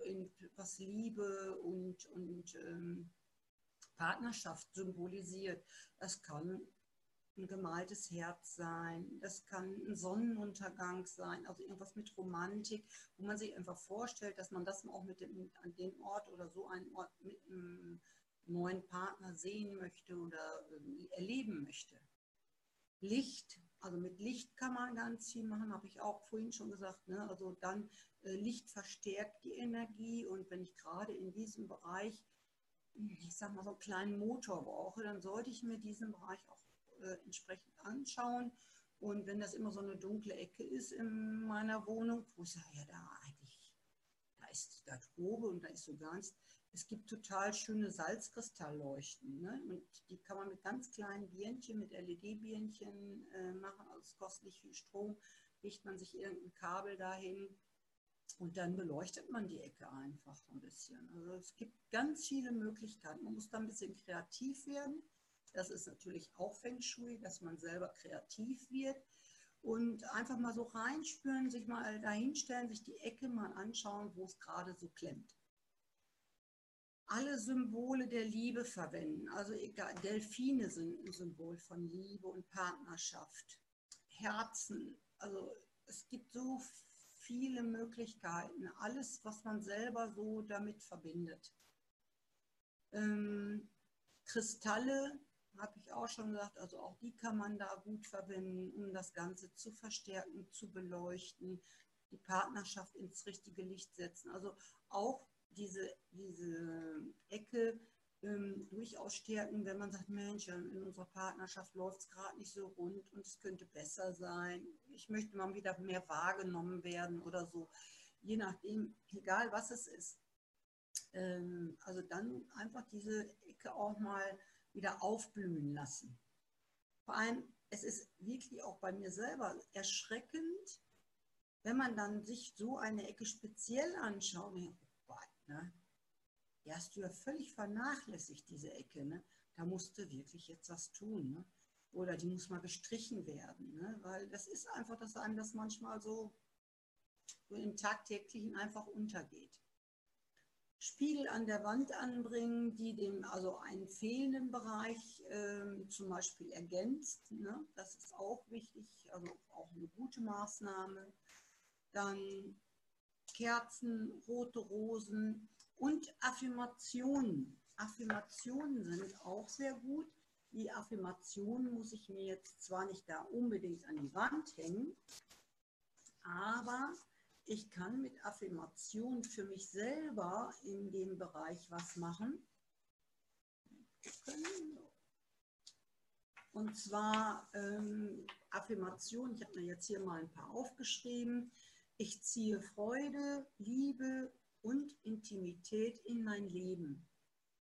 was Liebe und, und ähm, Partnerschaft symbolisiert. Das kann ein gemaltes Herz sein, das kann ein Sonnenuntergang sein, also irgendwas mit Romantik, wo man sich einfach vorstellt, dass man das auch mit dem, an dem Ort oder so einen Ort mit einem neuen Partner sehen möchte oder erleben möchte. Licht, also mit Licht kann man ganz viel machen, habe ich auch vorhin schon gesagt. Ne? Also dann äh, Licht verstärkt die Energie und wenn ich gerade in diesem Bereich, ich sag mal so einen kleinen Motor brauche, dann sollte ich mir diesen Bereich auch äh, entsprechend anschauen. Und wenn das immer so eine dunkle Ecke ist in meiner Wohnung, wo ich sage, ja, da eigentlich, da ist da Tobe und da ist so gar. Es gibt total schöne Salzkristallleuchten. Ne? Und die kann man mit ganz kleinen Birnchen, mit LED-Birnchen äh, machen. Also es kostet nicht viel Strom. Legt man sich irgendein Kabel dahin und dann beleuchtet man die Ecke einfach ein bisschen. Also es gibt ganz viele Möglichkeiten. Man muss da ein bisschen kreativ werden. Das ist natürlich auch Feng Shui, dass man selber kreativ wird und einfach mal so reinspüren, sich mal dahinstellen, sich die Ecke mal anschauen, wo es gerade so klemmt. Alle Symbole der Liebe verwenden, also egal, Delfine sind ein Symbol von Liebe und Partnerschaft. Herzen, also es gibt so viele Möglichkeiten, alles, was man selber so damit verbindet. Ähm, Kristalle habe ich auch schon gesagt, also auch die kann man da gut verwenden, um das Ganze zu verstärken, zu beleuchten, die Partnerschaft ins richtige Licht setzen. Also auch diese, diese Ecke ähm, durchaus stärken, wenn man sagt, Mensch, in unserer Partnerschaft läuft es gerade nicht so rund und es könnte besser sein. Ich möchte mal wieder mehr wahrgenommen werden oder so. Je nachdem, egal was es ist. Ähm, also dann einfach diese Ecke auch mal wieder aufblühen lassen. Vor allem, es ist wirklich auch bei mir selber erschreckend, wenn man dann sich so eine Ecke speziell anschaut. Oh Gott, ne? Die hast du ja völlig vernachlässigt, diese Ecke. Ne? Da musste wirklich jetzt was tun. Ne? Oder die muss mal gestrichen werden. Ne? Weil das ist einfach, dass einem das manchmal so, so im Tagtäglichen einfach untergeht. Spiegel an der Wand anbringen, die dem also einen fehlenden Bereich äh, zum Beispiel ergänzt. Ne? Das ist auch wichtig, also auch eine gute Maßnahme. Dann Kerzen, rote Rosen und Affirmationen. Affirmationen sind auch sehr gut. Die Affirmationen muss ich mir jetzt zwar nicht da unbedingt an die Wand hängen, aber ich kann mit Affirmation für mich selber in dem Bereich was machen. Und zwar ähm, Affirmation, ich habe mir jetzt hier mal ein paar aufgeschrieben. Ich ziehe Freude, Liebe und Intimität in mein Leben.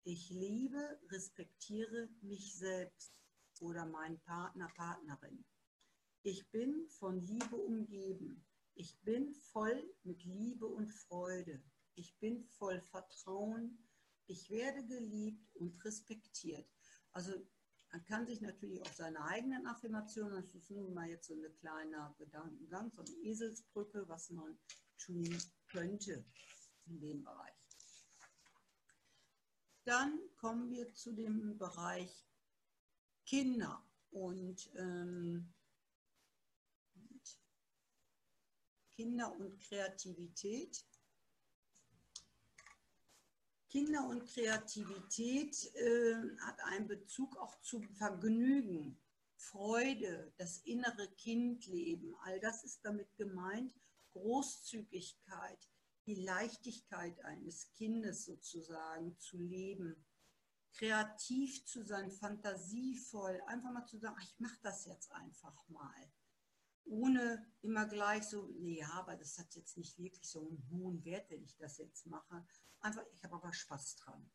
Ich liebe, respektiere mich selbst oder meinen Partner, Partnerin. Ich bin von Liebe umgeben. Ich bin voll mit Liebe und Freude. Ich bin voll Vertrauen. Ich werde geliebt und respektiert. Also man kann sich natürlich auch seine eigenen Affirmationen, das ist nun mal jetzt so eine kleine Gedankengang, so eine Eselsbrücke, was man tun könnte in dem Bereich. Dann kommen wir zu dem Bereich Kinder und ähm, Kinder und Kreativität. Kinder und Kreativität äh, hat einen Bezug auch zu Vergnügen, Freude, das innere Kindleben. All das ist damit gemeint. Großzügigkeit, die Leichtigkeit eines Kindes sozusagen zu leben, kreativ zu sein, fantasievoll, einfach mal zu sagen, ach, ich mache das jetzt einfach mal. Ohne immer gleich so, nee, aber das hat jetzt nicht wirklich so einen hohen Wert, wenn ich das jetzt mache. Einfach, ich habe aber Spaß dran.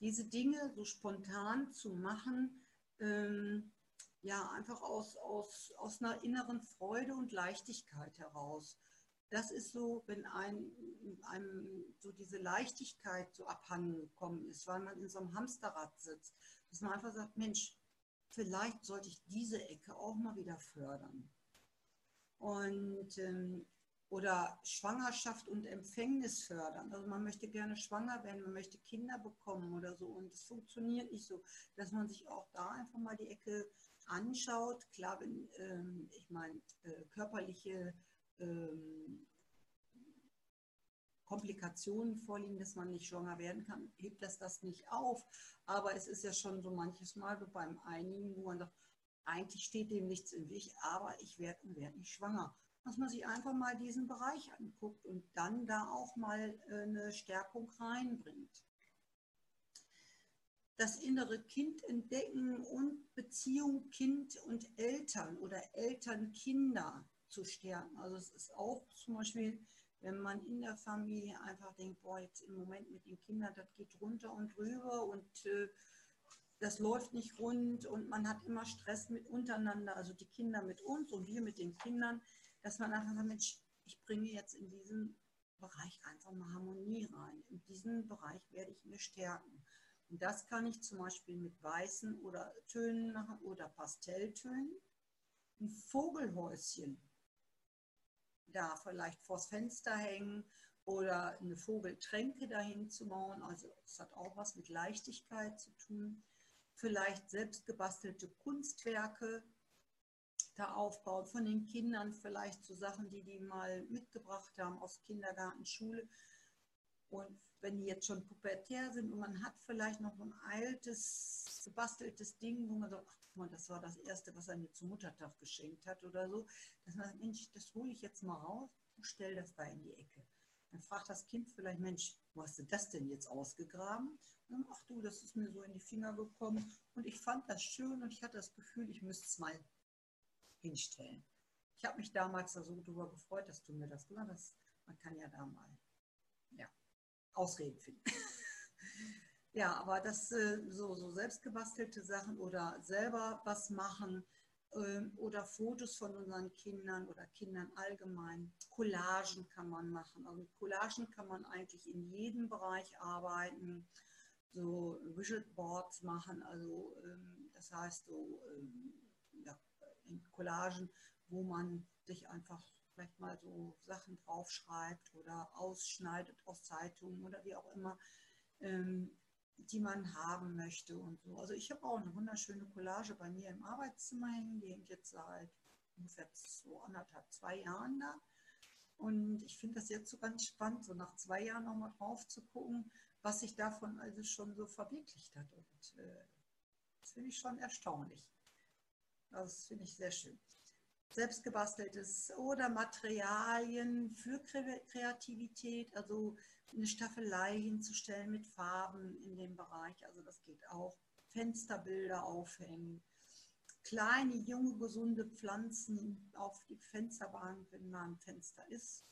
Diese Dinge so spontan zu machen, ähm, ja, einfach aus, aus, aus einer inneren Freude und Leichtigkeit heraus das ist so, wenn ein, einem so diese Leichtigkeit so abhanden gekommen ist, weil man in so einem Hamsterrad sitzt, dass man einfach sagt, Mensch, vielleicht sollte ich diese Ecke auch mal wieder fördern. Und ähm, oder Schwangerschaft und Empfängnis fördern. Also man möchte gerne schwanger werden, man möchte Kinder bekommen oder so. Und es funktioniert nicht so, dass man sich auch da einfach mal die Ecke anschaut. Klar, wenn, ähm, ich meine, äh, körperliche ähm, Komplikationen vorliegen, dass man nicht schwanger werden kann, hebt das das nicht auf. Aber es ist ja schon so manches Mal so beim einigen, wo man sagt, eigentlich steht dem nichts im Weg, aber ich werde und werde nicht schwanger. Dass man sich einfach mal diesen Bereich anguckt und dann da auch mal äh, eine Stärkung reinbringt. Das innere Kind entdecken und Beziehung Kind und Eltern oder Eltern-Kinder zu stärken. Also es ist auch zum Beispiel, wenn man in der Familie einfach denkt, boah, jetzt im Moment mit den Kindern, das geht runter und drüber und äh, das läuft nicht rund und man hat immer Stress mit untereinander, also die Kinder mit uns und wir mit den Kindern, dass man einfach sagt, Mensch, ich bringe jetzt in diesen Bereich einfach mal Harmonie rein. In diesem Bereich werde ich mir stärken. Und das kann ich zum Beispiel mit weißen oder Tönen machen oder Pastelltönen. Ein Vogelhäuschen da vielleicht vors Fenster hängen oder eine Vogeltränke dahin zu bauen. Also es hat auch was mit Leichtigkeit zu tun. Vielleicht selbst gebastelte Kunstwerke da aufbauen von den Kindern, vielleicht so Sachen, die die mal mitgebracht haben aus Kindergarten, Schule. Und wenn die jetzt schon pubertär sind und man hat vielleicht noch ein altes, gebasteltes Ding, wo man sagt, ach, mal, das war das Erste, was er mir zum Muttertag geschenkt hat oder so, dass man sagt, Mensch, das hole ich jetzt mal raus und stelle das da in die Ecke. Dann fragt das Kind vielleicht, Mensch, wo hast du das denn jetzt ausgegraben? Und dann, ach du, das ist mir so in die Finger gekommen und ich fand das schön und ich hatte das Gefühl, ich müsste es mal hinstellen. Ich habe mich damals da so darüber gefreut, dass du mir das gemacht hast. Man kann ja da mal ja, Ausreden finden. Ja, aber das äh, so, so selbstgebastelte Sachen oder selber was machen oder Fotos von unseren Kindern oder Kindern allgemein. Collagen kann man machen. Also mit Collagen kann man eigentlich in jedem Bereich arbeiten. So Visual Boards machen, also ähm, das heißt so ähm, ja, Collagen, wo man sich einfach vielleicht mal so Sachen draufschreibt oder ausschneidet aus Zeitungen oder wie auch immer. Ähm, die man haben möchte und so. Also ich habe auch eine wunderschöne Collage bei mir im Arbeitszimmer hängen, die hängt jetzt seit ungefähr so anderthalb, zwei Jahren da. Und ich finde das jetzt so ganz spannend, so nach zwei Jahren nochmal drauf zu gucken, was sich davon also schon so verwirklicht hat. Und äh, das finde ich schon erstaunlich. Das finde ich sehr schön. Selbstgebasteltes oder Materialien für Kreativität, also eine Staffelei hinzustellen mit Farben in dem Bereich. Also das geht auch. Fensterbilder aufhängen, kleine, junge, gesunde Pflanzen auf die Fensterbank, wenn da ein Fenster ist.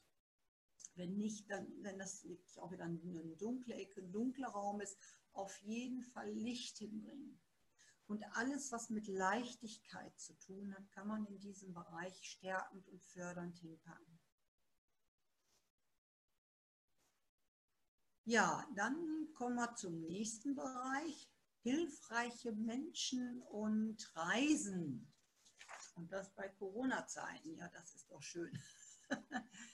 Wenn nicht, dann, wenn das wirklich auch wieder eine dunkle Ecke, ein dunkler Raum ist, auf jeden Fall Licht hinbringen. Und alles, was mit Leichtigkeit zu tun hat, kann man in diesem Bereich stärkend und fördernd hinpacken. Ja, dann kommen wir zum nächsten Bereich. Hilfreiche Menschen und Reisen. Und das bei Corona-Zeiten. Ja, das ist doch schön.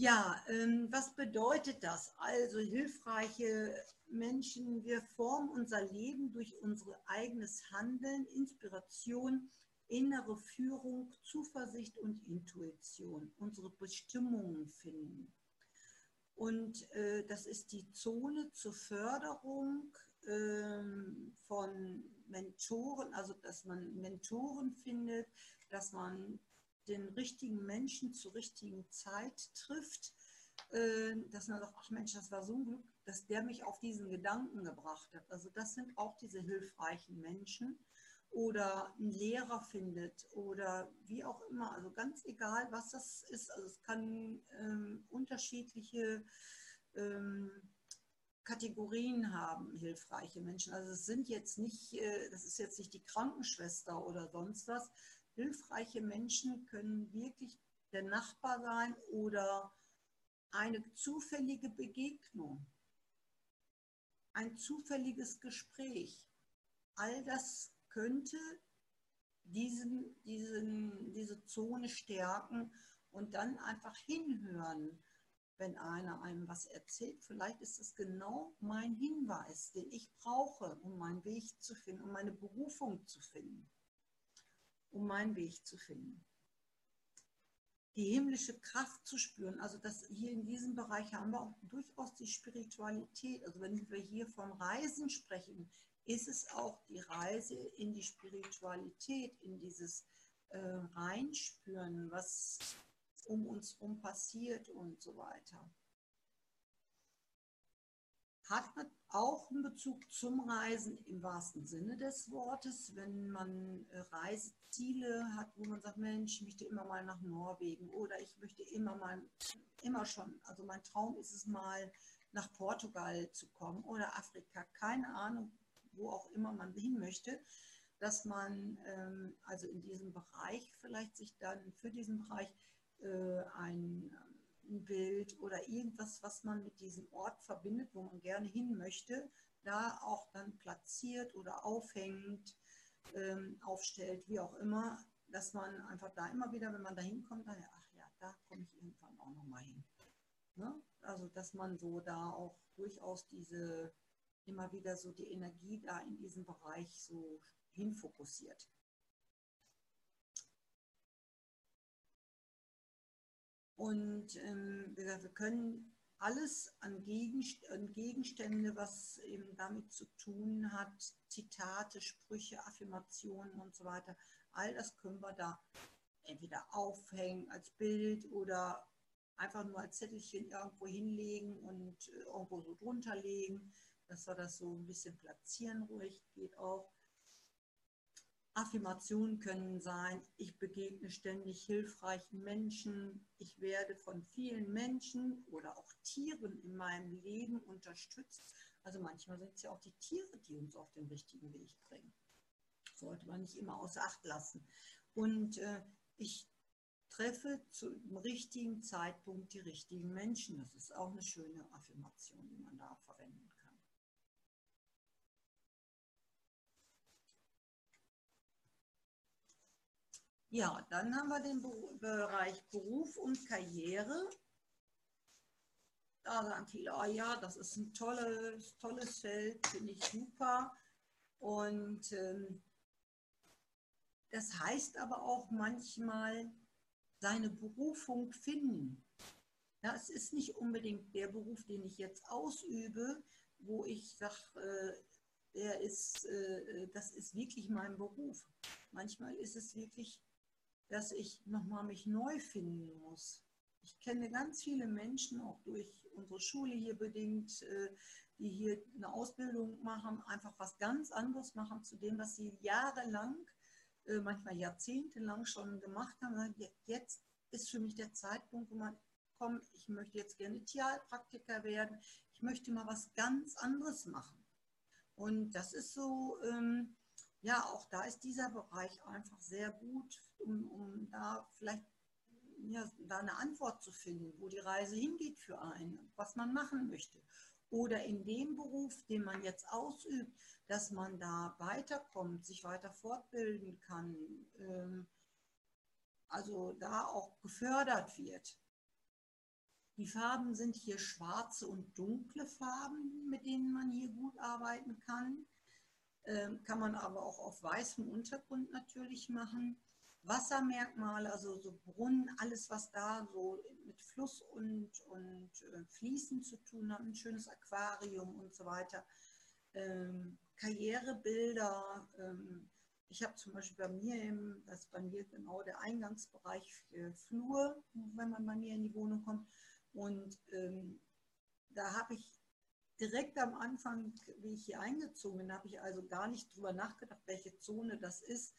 ja, ähm, was bedeutet das? Also hilfreiche Menschen, wir formen unser Leben durch unser eigenes Handeln, Inspiration, innere Führung, Zuversicht und Intuition, unsere Bestimmungen finden. Und äh, das ist die Zone zur Förderung äh, von Mentoren, also dass man Mentoren findet, dass man den richtigen Menschen zur richtigen Zeit trifft, äh, dass man sagt, ach Mensch, das war so ein Glück, dass der mich auf diesen Gedanken gebracht hat. Also das sind auch diese hilfreichen Menschen oder einen Lehrer findet oder wie auch immer. Also ganz egal, was das ist. Also es kann ähm, unterschiedliche ähm, Kategorien haben, hilfreiche Menschen. Also es sind jetzt nicht, äh, das ist jetzt nicht die Krankenschwester oder sonst was. Hilfreiche Menschen können wirklich der Nachbar sein oder eine zufällige Begegnung, ein zufälliges Gespräch. All das könnte diesen, diesen, diese Zone stärken und dann einfach hinhören, wenn einer einem was erzählt. Vielleicht ist es genau mein Hinweis, den ich brauche, um meinen Weg zu finden, um meine Berufung zu finden, um meinen Weg zu finden. Die himmlische Kraft zu spüren, also das hier in diesem Bereich haben wir auch durchaus die Spiritualität. Also wenn wir hier von Reisen sprechen, ist es auch die Reise in die Spiritualität, in dieses äh, Reinspüren, was um uns herum passiert und so weiter. Hat auch einen Bezug zum Reisen im wahrsten Sinne des Wortes, wenn man äh, Reiseziele hat, wo man sagt, Mensch, ich möchte immer mal nach Norwegen oder ich möchte immer mal, immer schon, also mein Traum ist es mal nach Portugal zu kommen oder Afrika, keine Ahnung, wo auch immer man hin möchte, dass man ähm, also in diesem Bereich vielleicht sich dann für diesen Bereich äh, ein, ein, Bild oder irgendwas, was man mit diesem Ort verbindet, wo man gerne hin möchte, da auch dann platziert oder aufhängt, ähm, aufstellt, wie auch immer, dass man einfach da immer wieder, wenn man da hinkommt, dann, ach ja, da komme ich irgendwann auch nochmal hin. Ne? Also, dass man so da auch durchaus diese immer wieder so die Energie da in diesem Bereich so hinfokussiert. Und ähm, wir können alles an, Gegenstände, was eben damit zu tun hat, Zitate, Sprüche, Affirmationen und so weiter, all das können wir da entweder aufhängen als Bild oder einfach nur als Zettelchen irgendwo hinlegen und äh, irgendwo so drunter legen dass wir das so ein bisschen platzieren ruhig, geht auch. Affirmationen können sein, ich begegne ständig hilfreichen Menschen, ich werde von vielen Menschen oder auch Tieren in meinem Leben unterstützt. Also manchmal sind es ja auch die Tiere, die uns auf den richtigen Weg bringen. Sollte man nicht immer außer Acht lassen. Und äh, ich treffe zum richtigen Zeitpunkt die richtigen Menschen. Das ist auch eine schöne Affirmation, die man da verwenden kann. Ja, dann haben wir den Bereich Beruf und Karriere. Da sagen viele, oh ja, das ist ein tolles, tolles Feld, finde ich super. Und ähm, das heißt aber auch manchmal seine Berufung finden. Ja, es ist nicht unbedingt der Beruf, den ich jetzt ausübe, wo ich sage, äh, äh, das ist wirklich mein Beruf. Manchmal ist es wirklich dass ich nochmal mich neu finden muss. Ich kenne ganz viele Menschen, auch durch unsere Schule hier bedingt, äh, die hier eine Ausbildung machen, einfach was ganz anderes machen zu dem, was sie jahrelang äh, manchmal jahrzehntelang schon gemacht haben. Jetzt ist für mich der Zeitpunkt, wo man kommt, ich möchte jetzt gerne Tierpraktiker werden, ich möchte mal was ganz anderes machen. Und das ist so, ähm, ja, auch da ist dieser Bereich einfach sehr gut, um, um da vielleicht ja, da eine Antwort zu finden, wo die Reise hingeht für einen, was man machen möchte. Oder in dem Beruf, den man jetzt ausübt, dass man da weiterkommt, sich weiter fortbilden kann, ähm, also da auch gefördert wird. Die Farben sind hier schwarze und dunkle Farben, mit denen man hier gut arbeiten kann. Ähm, kann man aber auch auf weißem Untergrund natürlich machen. Wassermerkmale, also so Brunnen, alles was da so mit Fluss und, und äh, Fließen zu tun hat, ein schönes Aquarium und so weiter. Ähm, Karrierebilder. Ähm, ich habe zum Beispiel bei mir, im, das ist bei mir genau der Eingangsbereich für Flur, wenn man bei mir in die Wohnung kommt. Und ähm, da habe ich direkt am Anfang, wie ich hier eingezogen bin, habe ich also gar nicht drüber nachgedacht, welche Zone das ist.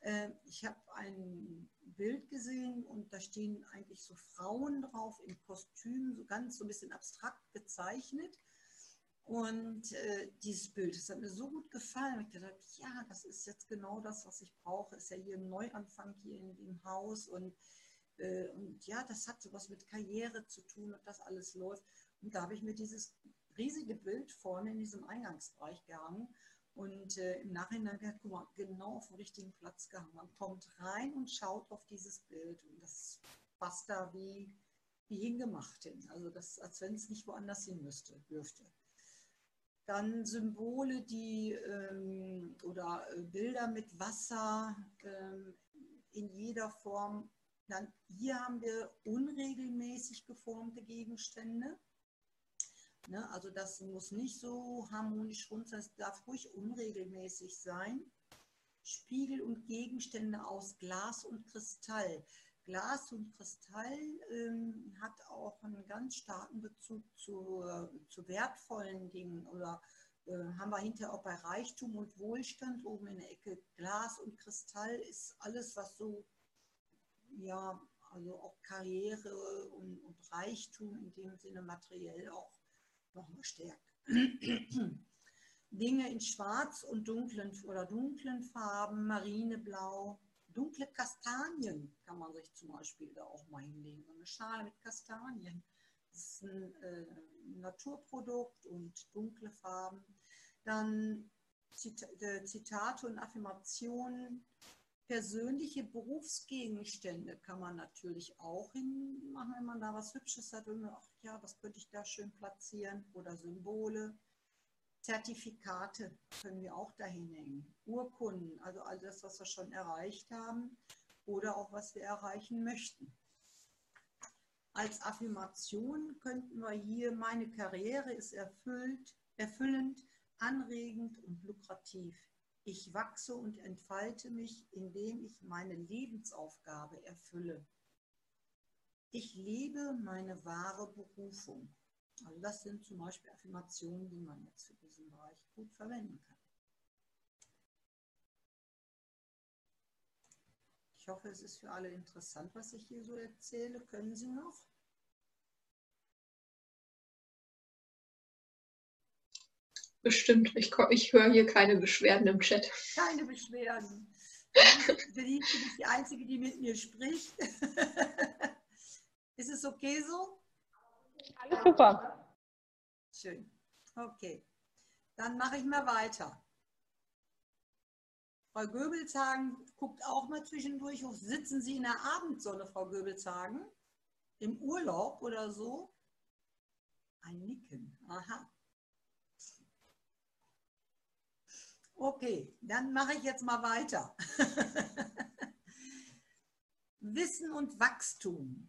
Äh, ich habe ein Bild gesehen und da stehen eigentlich so Frauen drauf in Kostümen, so ganz so ein bisschen abstrakt gezeichnet. Und äh, dieses Bild, das hat mir so gut gefallen. Ich dachte, ja, das ist jetzt genau das, was ich brauche. Ist ja hier ein Neuanfang hier in dem Haus und, äh, und ja, das hat sowas mit Karriere zu tun und das alles läuft. Und da habe ich mir dieses riesige Bild vorne in diesem Eingangsbereich gehangen und äh, im Nachhinein gedacht, guck mal, genau auf dem richtigen Platz gehangen. Man kommt rein und schaut auf dieses Bild und das passt da wie, wie hingemacht hin. Also das, als wenn es nicht woanders hin müsste, dürfte. Dann Symbole, die ähm, oder äh, Bilder mit Wasser ähm, in jeder Form. Dann hier haben wir unregelmäßig geformte Gegenstände. Ne, also das muss nicht so harmonisch rund sein, es darf ruhig unregelmäßig sein. Spiegel und Gegenstände aus Glas und Kristall. Glas und Kristall ähm, hat auch einen ganz starken Bezug zu, äh, zu wertvollen Dingen oder äh, haben wir hinterher auch bei Reichtum und Wohlstand oben in der Ecke. Glas und Kristall ist alles, was so, ja, also auch Karriere und, und Reichtum in dem Sinne materiell auch nochmal stärkt. Dinge in schwarz und dunklen oder dunklen Farben, marineblau, dunkle Kastanien kann man sich zum Beispiel da auch mal hinlegen. Eine Schale mit Kastanien. Das ist ein äh, Naturprodukt und dunkle Farben. Dann Zita äh, Zitate und Affirmationen. Persönliche Berufsgegenstände kann man natürlich auch hinmachen, wenn man da was Hübsches hat. Und ach ja, was könnte ich da schön platzieren? Oder Symbole. Zertifikate können wir auch dahin hängen. Urkunden, also all das, was wir schon erreicht haben oder auch was wir erreichen möchten. Als Affirmation könnten wir hier, meine Karriere ist erfüllt, erfüllend, anregend und lukrativ. Ich wachse und entfalte mich, indem ich meine Lebensaufgabe erfülle. Ich lebe meine wahre Berufung. Also das sind zum Beispiel Affirmationen, die man jetzt für diesen Bereich gut verwenden kann. Ich hoffe, es ist für alle interessant, was ich hier so erzähle. Können Sie noch? Bestimmt. Ich, ich höre hier keine Beschwerden im Chat. Keine Beschwerden. Bin ich die Einzige, die mit mir spricht. ist es okay so? Alles super. Schön. Okay. Dann mache ich mal weiter. Frau Göbelshagen guckt auch mal zwischendurch hoch. Sitzen Sie in der Abendsonne, Frau Göbelshagen? Im Urlaub oder so? Ein Nicken. Aha. Okay, dann mache ich jetzt mal weiter. Wissen und Wachstum.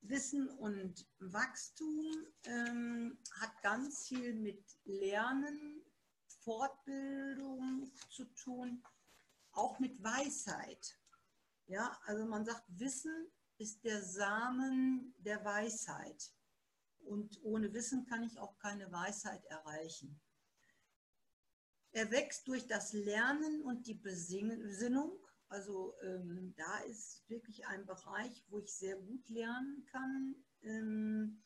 Wissen und Wachstum ähm, hat ganz viel mit Lernen, Fortbildung zu tun, auch mit Weisheit. Ja, also man sagt, Wissen ist der Samen der Weisheit. Und ohne Wissen kann ich auch keine Weisheit erreichen. Er wächst durch das Lernen und die Besinnung. Also ähm, da ist wirklich ein Bereich, wo ich sehr gut lernen kann. Ähm,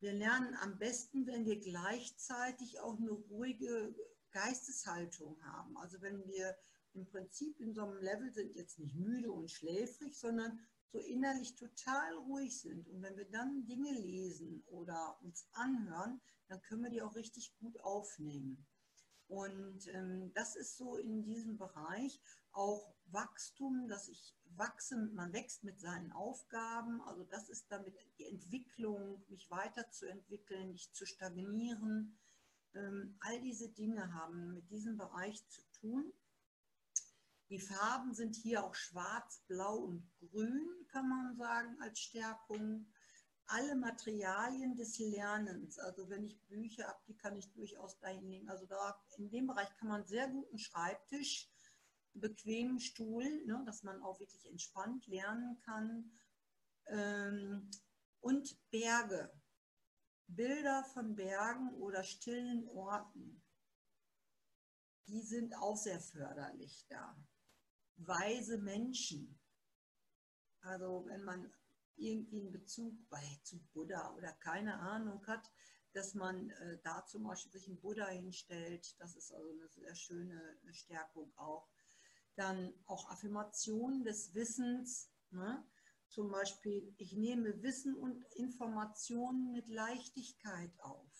wir lernen am besten, wenn wir gleichzeitig auch eine ruhige Geisteshaltung haben. Also wenn wir im Prinzip in so einem Level sind, jetzt nicht müde und schläfrig, sondern so innerlich total ruhig sind. Und wenn wir dann Dinge lesen oder uns anhören, dann können wir die auch richtig gut aufnehmen. Und ähm, das ist so in diesem Bereich auch Wachstum, dass ich wachse, man wächst mit seinen Aufgaben. Also das ist damit die Entwicklung, mich weiterzuentwickeln, nicht zu stagnieren. Ähm, all diese Dinge haben mit diesem Bereich zu tun. Die Farben sind hier auch schwarz, blau und grün, kann man sagen, als Stärkung. Alle Materialien des Lernens, also wenn ich Bücher habe, die kann ich durchaus dahin legen. Also da in dem Bereich kann man sehr gut einen Schreibtisch, bequemen Stuhl, ne, dass man auch wirklich entspannt lernen kann. Ähm, und Berge, Bilder von Bergen oder stillen Orten, die sind auch sehr förderlich da weise Menschen. Also wenn man irgendwie einen Bezug bei, zu Buddha oder keine Ahnung hat, dass man äh, da zum Beispiel sich einen Buddha hinstellt, das ist also eine sehr schöne Stärkung auch. Dann auch Affirmationen des Wissens, ne? zum Beispiel, ich nehme Wissen und Informationen mit Leichtigkeit auf.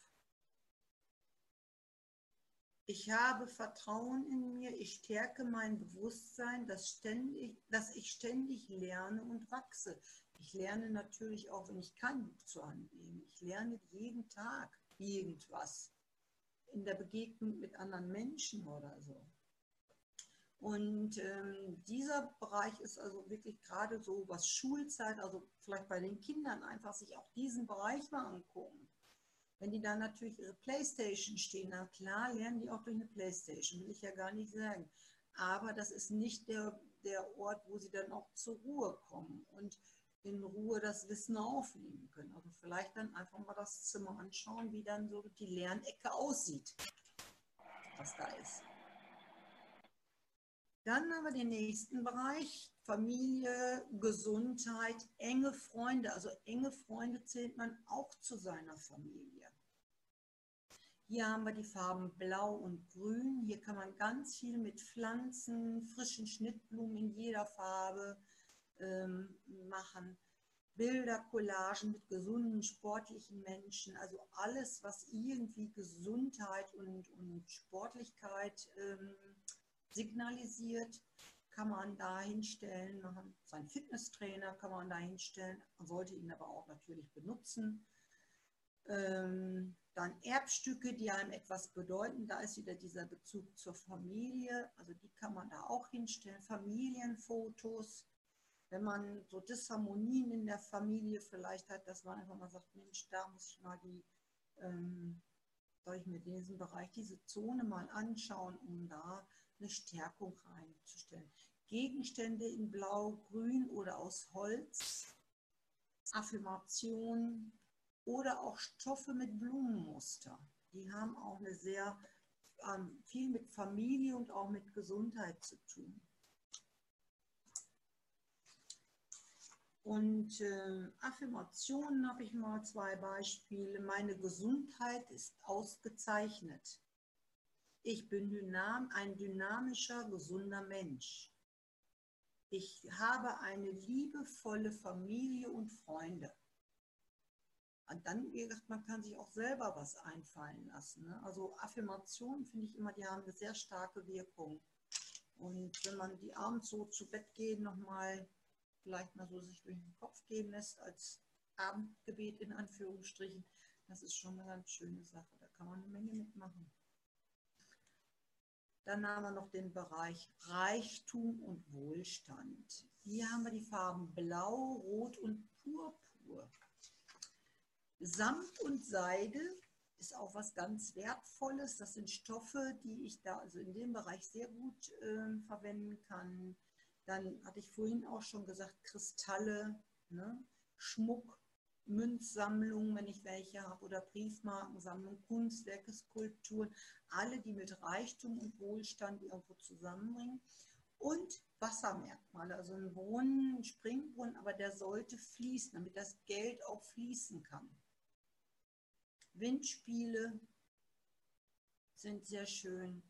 Ich habe Vertrauen in mir, ich stärke mein Bewusstsein, dass, ständig, dass ich ständig lerne und wachse. Ich lerne natürlich auch, wenn ich zur Hand nehme. Ich lerne jeden Tag irgendwas in der Begegnung mit anderen Menschen oder so. Und ähm, dieser Bereich ist also wirklich gerade so, was Schulzeit, also vielleicht bei den Kindern einfach sich auch diesen Bereich mal angucken. Wenn die dann natürlich ihre Playstation stehen, na klar, lernen die auch durch eine Playstation, will ich ja gar nicht sagen. Aber das ist nicht der, der Ort, wo sie dann auch zur Ruhe kommen und in Ruhe das Wissen aufnehmen können. Also vielleicht dann einfach mal das Zimmer anschauen, wie dann so die Lernecke aussieht, was da ist. Dann haben wir den nächsten Bereich, Familie, Gesundheit, enge Freunde. Also enge Freunde zählt man auch zu seiner Familie. Hier haben wir die Farben Blau und Grün. Hier kann man ganz viel mit Pflanzen, frischen Schnittblumen in jeder Farbe ähm, machen. Bilder, Collagen mit gesunden, sportlichen Menschen. Also alles, was irgendwie Gesundheit und, und Sportlichkeit ähm, signalisiert, kann man da hinstellen. Sein Fitnesstrainer kann man da hinstellen. Man sollte ihn aber auch natürlich benutzen. Ähm, dann Erbstücke, die einem etwas bedeuten. Da ist wieder dieser Bezug zur Familie. Also die kann man da auch hinstellen. Familienfotos. Wenn man so Disharmonien in der Familie vielleicht hat, dass man einfach mal sagt, Mensch, da muss ich mal die, ähm, soll ich mir diesen Bereich, diese Zone mal anschauen, um da eine Stärkung reinzustellen. Gegenstände in Blau, Grün oder aus Holz, Affirmationen oder auch Stoffe mit Blumenmuster. Die haben auch eine sehr ähm, viel mit Familie und auch mit Gesundheit zu tun. Und äh, Affirmationen habe ich mal zwei Beispiele. Meine Gesundheit ist ausgezeichnet. Ich bin dynam, ein dynamischer, gesunder Mensch. Ich habe eine liebevolle Familie und Freunde. Und dann, wie gesagt, man kann sich auch selber was einfallen lassen. Ne? Also Affirmationen finde ich immer, die haben eine sehr starke Wirkung. Und wenn man die abends so zu Bett gehen nochmal vielleicht mal so sich durch den Kopf gehen lässt als Abendgebet in Anführungsstrichen, das ist schon eine ganz schöne Sache. Da kann man eine Menge mitmachen. Dann haben wir noch den Bereich Reichtum und Wohlstand. Hier haben wir die Farben Blau, Rot und Purpur. Samt und Seide ist auch was ganz Wertvolles. Das sind Stoffe, die ich da also in dem Bereich sehr gut äh, verwenden kann. Dann hatte ich vorhin auch schon gesagt, Kristalle, ne? Schmuck, Münzsammlungen, wenn ich welche habe, oder Briefmarkensammlungen, Kunstwerke, Skulpturen, alle, die mit Reichtum und Wohlstand irgendwo zusammenbringen. Und Wassermerkmale, also ein Brunnen, ein Springbrunnen, aber der sollte fließen, damit das Geld auch fließen kann. Windspiele sind sehr schön.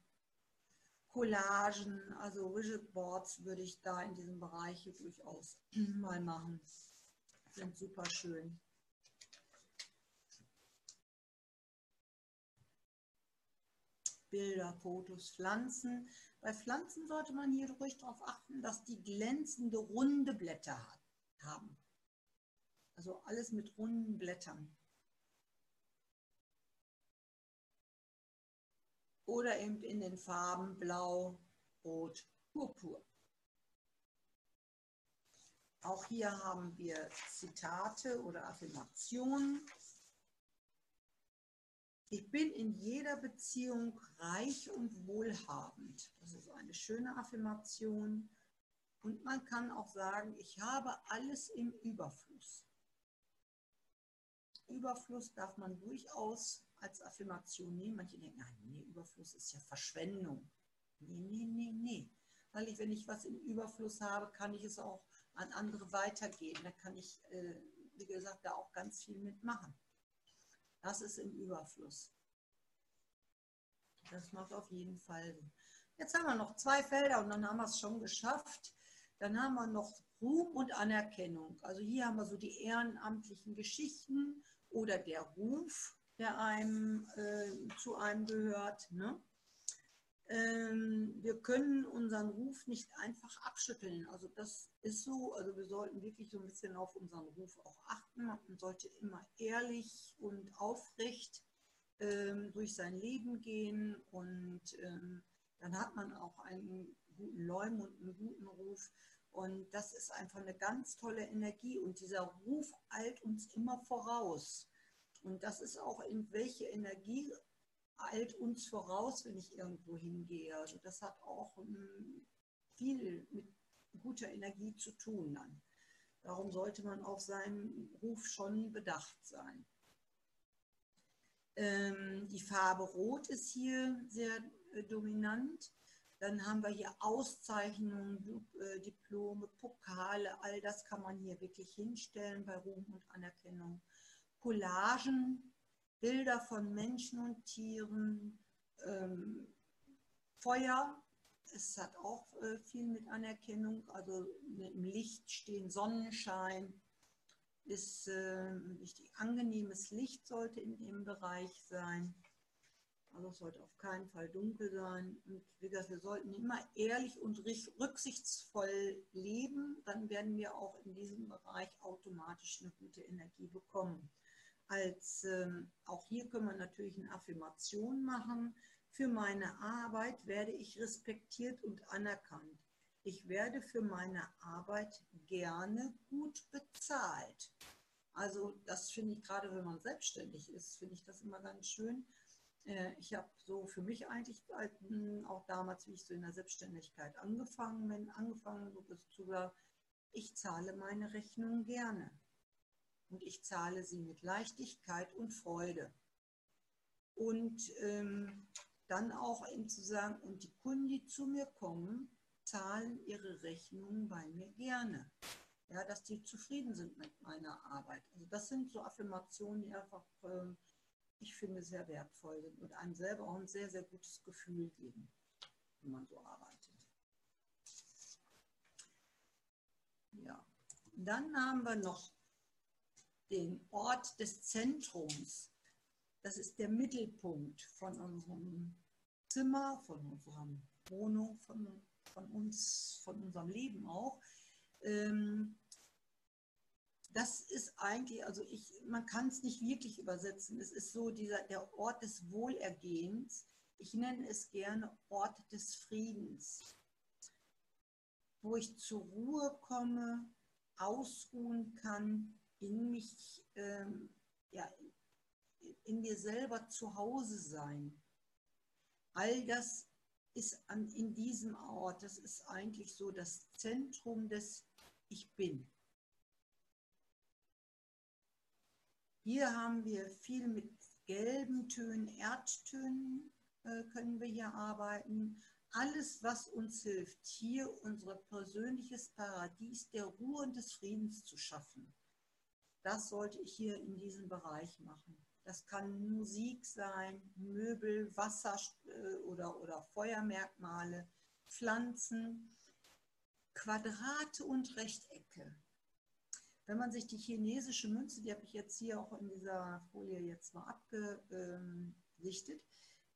Collagen, also Rigid Boards würde ich da in diesem Bereich durchaus mal machen. Sind super schön. Bilder, Fotos, Pflanzen. Bei Pflanzen sollte man hier ruhig darauf achten, dass die glänzende, runde Blätter haben. Also alles mit runden Blättern. Oder eben in den Farben Blau, Rot, Purpur. Auch hier haben wir Zitate oder Affirmationen. Ich bin in jeder Beziehung reich und wohlhabend. Das ist eine schöne Affirmation. Und man kann auch sagen, ich habe alles im Überfluss. Überfluss darf man durchaus als Affirmation nehmen. Manche denken, nein, nee, Überfluss ist ja Verschwendung. Nee, nee, nee, nee. Weil ich, wenn ich was im Überfluss habe, kann ich es auch an andere weitergeben. Da kann ich, äh, wie gesagt, da auch ganz viel mitmachen. Das ist im Überfluss. Das macht auf jeden Fall Sinn. Jetzt haben wir noch zwei Felder und dann haben wir es schon geschafft. Dann haben wir noch Ruhm und Anerkennung. Also hier haben wir so die ehrenamtlichen Geschichten oder der Ruf, der einem äh, zu einem gehört. Ne? Ähm, wir können unseren Ruf nicht einfach abschütteln. Also das ist so, also wir sollten wirklich so ein bisschen auf unseren Ruf auch achten. Man sollte immer ehrlich und aufrecht ähm, durch sein Leben gehen und ähm, dann hat man auch einen guten Leum und einen guten Ruf. Und das ist einfach eine ganz tolle Energie und dieser Ruf eilt uns immer voraus. Und das ist auch in welche Energie eilt uns voraus, wenn ich irgendwo hingehe. Also das hat auch ähm, viel mit guter Energie zu tun dann. Darum sollte man auf seinen Ruf schon bedacht sein. Ähm, die Farbe Rot ist hier sehr äh, dominant. Dann haben wir hier Auszeichnungen, äh, Diplome, Pokale, all das kann man hier wirklich hinstellen bei Ruhm und Anerkennung. Collagen, Bilder von Menschen und Tieren, ähm, Feuer. Es hat auch äh, viel mit Anerkennung, also im Licht stehen, Sonnenschein ist äh, wichtig. Angenehmes Licht sollte in dem Bereich sein. Also es sollte auf keinen Fall dunkel sein. Und wie gesagt, wir sollten immer ehrlich und rücksichtsvoll leben. Dann werden wir auch in diesem Bereich automatisch eine gute Energie bekommen als, ähm, auch hier können wir natürlich eine Affirmation machen. Für meine Arbeit werde ich respektiert und anerkannt. Ich werde für meine Arbeit gerne gut bezahlt. Also das finde ich gerade, wenn man selbstständig ist, finde ich das immer ganz schön. Äh, ich habe so für mich eigentlich auch damals, wie ich so in der Selbstständigkeit angefangen bin, angefangen zu sagen, ich zahle meine Rechnung gerne und ich zahle sie mit Leichtigkeit und Freude. Und ähm, dann auch eben zu sagen, und die Kunden, die zu mir kommen, zahlen ihre Rechnungen bei mir gerne. Ja, dass die zufrieden sind mit meiner Arbeit. Also das sind so Affirmationen, die einfach, äh, ich finde, sehr wertvoll sind und einem selber auch ein sehr, sehr gutes Gefühl geben, wenn man so arbeitet. Ja, dann haben wir noch den Ort des Zentrums. Das ist der Mittelpunkt von unserem Zimmer, von unserer Wohnung, von, von uns, von unserem Leben auch. Ähm, das ist eigentlich, also ich, man kann es nicht wirklich übersetzen. Es ist so dieser, der Ort des Wohlergehens. Ich nenne es gerne Ort des Friedens, wo ich zur Ruhe komme, ausruhen kann, in mich, ähm, ja, in mir selber zu Hause sein. All das ist an, in diesem Ort, das ist eigentlich so das Zentrum des Ich Bin. Hier haben wir viel mit gelben Tönen, Erdtönen äh, können wir hier arbeiten. Alles, was uns hilft, hier unser persönliches Paradies der Ruhe und des Friedens zu schaffen. Das sollte ich hier in diesem Bereich machen. Das kann Musik sein, Möbel, Wasser äh, oder, oder Feuermerkmale, Pflanzen, Quadrate und Rechtecke. Wenn man sich die chinesische Münze, die habe ich jetzt hier auch in dieser Folie jetzt mal abgesichtet,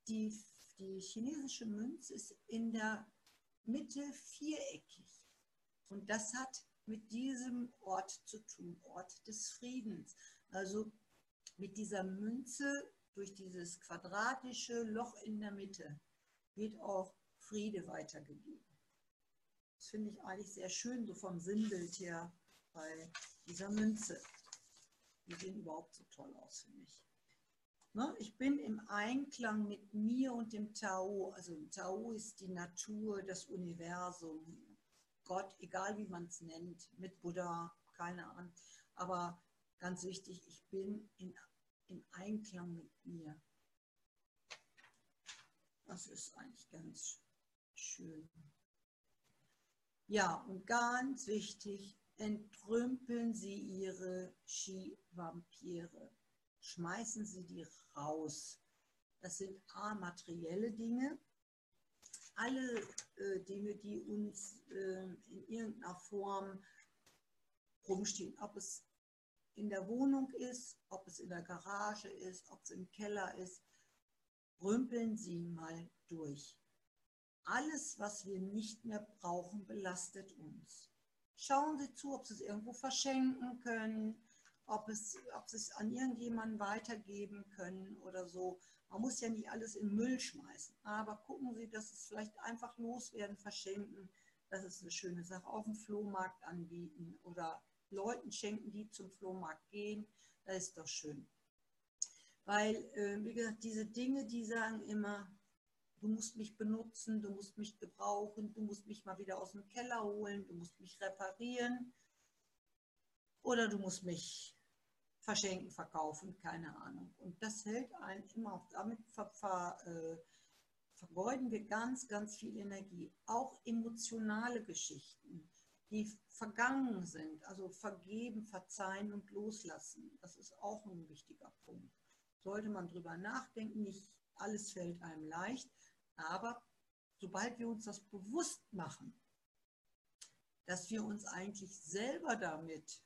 die, die chinesische Münze ist in der Mitte viereckig. Und das hat mit diesem Ort zu tun, Ort des Friedens. Also mit dieser Münze durch dieses quadratische Loch in der Mitte wird auch Friede weitergegeben. Das finde ich eigentlich sehr schön, so vom Sinnbild her bei dieser Münze. Die sehen überhaupt so toll aus, finde ich. Ne? Ich bin im Einklang mit mir und dem Tao. Also Tao ist die Natur, das Universum, Gott, egal wie man es nennt, mit Buddha, keine Ahnung. Aber ganz wichtig, ich bin in, in Einklang mit mir. Das ist eigentlich ganz schön. Ja, und ganz wichtig, entrümpeln Sie Ihre Ski-Vampire. Schmeißen Sie die raus. Das sind A, materielle Dinge. Alle äh, Dinge, die uns äh, in irgendeiner Form rumstehen, ob es in der Wohnung ist, ob es in der Garage ist, ob es im Keller ist, rümpeln Sie mal durch. Alles, was wir nicht mehr brauchen, belastet uns. Schauen Sie zu, ob Sie es irgendwo verschenken können, ob, es, ob Sie es an irgendjemanden weitergeben können oder so. Man muss ja nicht alles in Müll schmeißen, aber gucken Sie, dass es vielleicht einfach loswerden, verschenken. Das ist eine schöne Sache. Auf dem Flohmarkt anbieten oder Leuten schenken, die zum Flohmarkt gehen. Das ist doch schön. Weil, äh, wie gesagt, diese Dinge, die sagen immer, du musst mich benutzen, du musst mich gebrauchen, du musst mich mal wieder aus dem Keller holen, du musst mich reparieren oder du musst mich verschenken, verkaufen, keine Ahnung. Und das hält einen immer auf. Damit ver, ver, äh, vergeuden wir ganz, ganz viel Energie. Auch emotionale Geschichten, die vergangen sind, also vergeben, verzeihen und loslassen. Das ist auch ein wichtiger Punkt. Sollte man drüber nachdenken, nicht alles fällt einem leicht, aber sobald wir uns das bewusst machen, dass wir uns eigentlich selber damit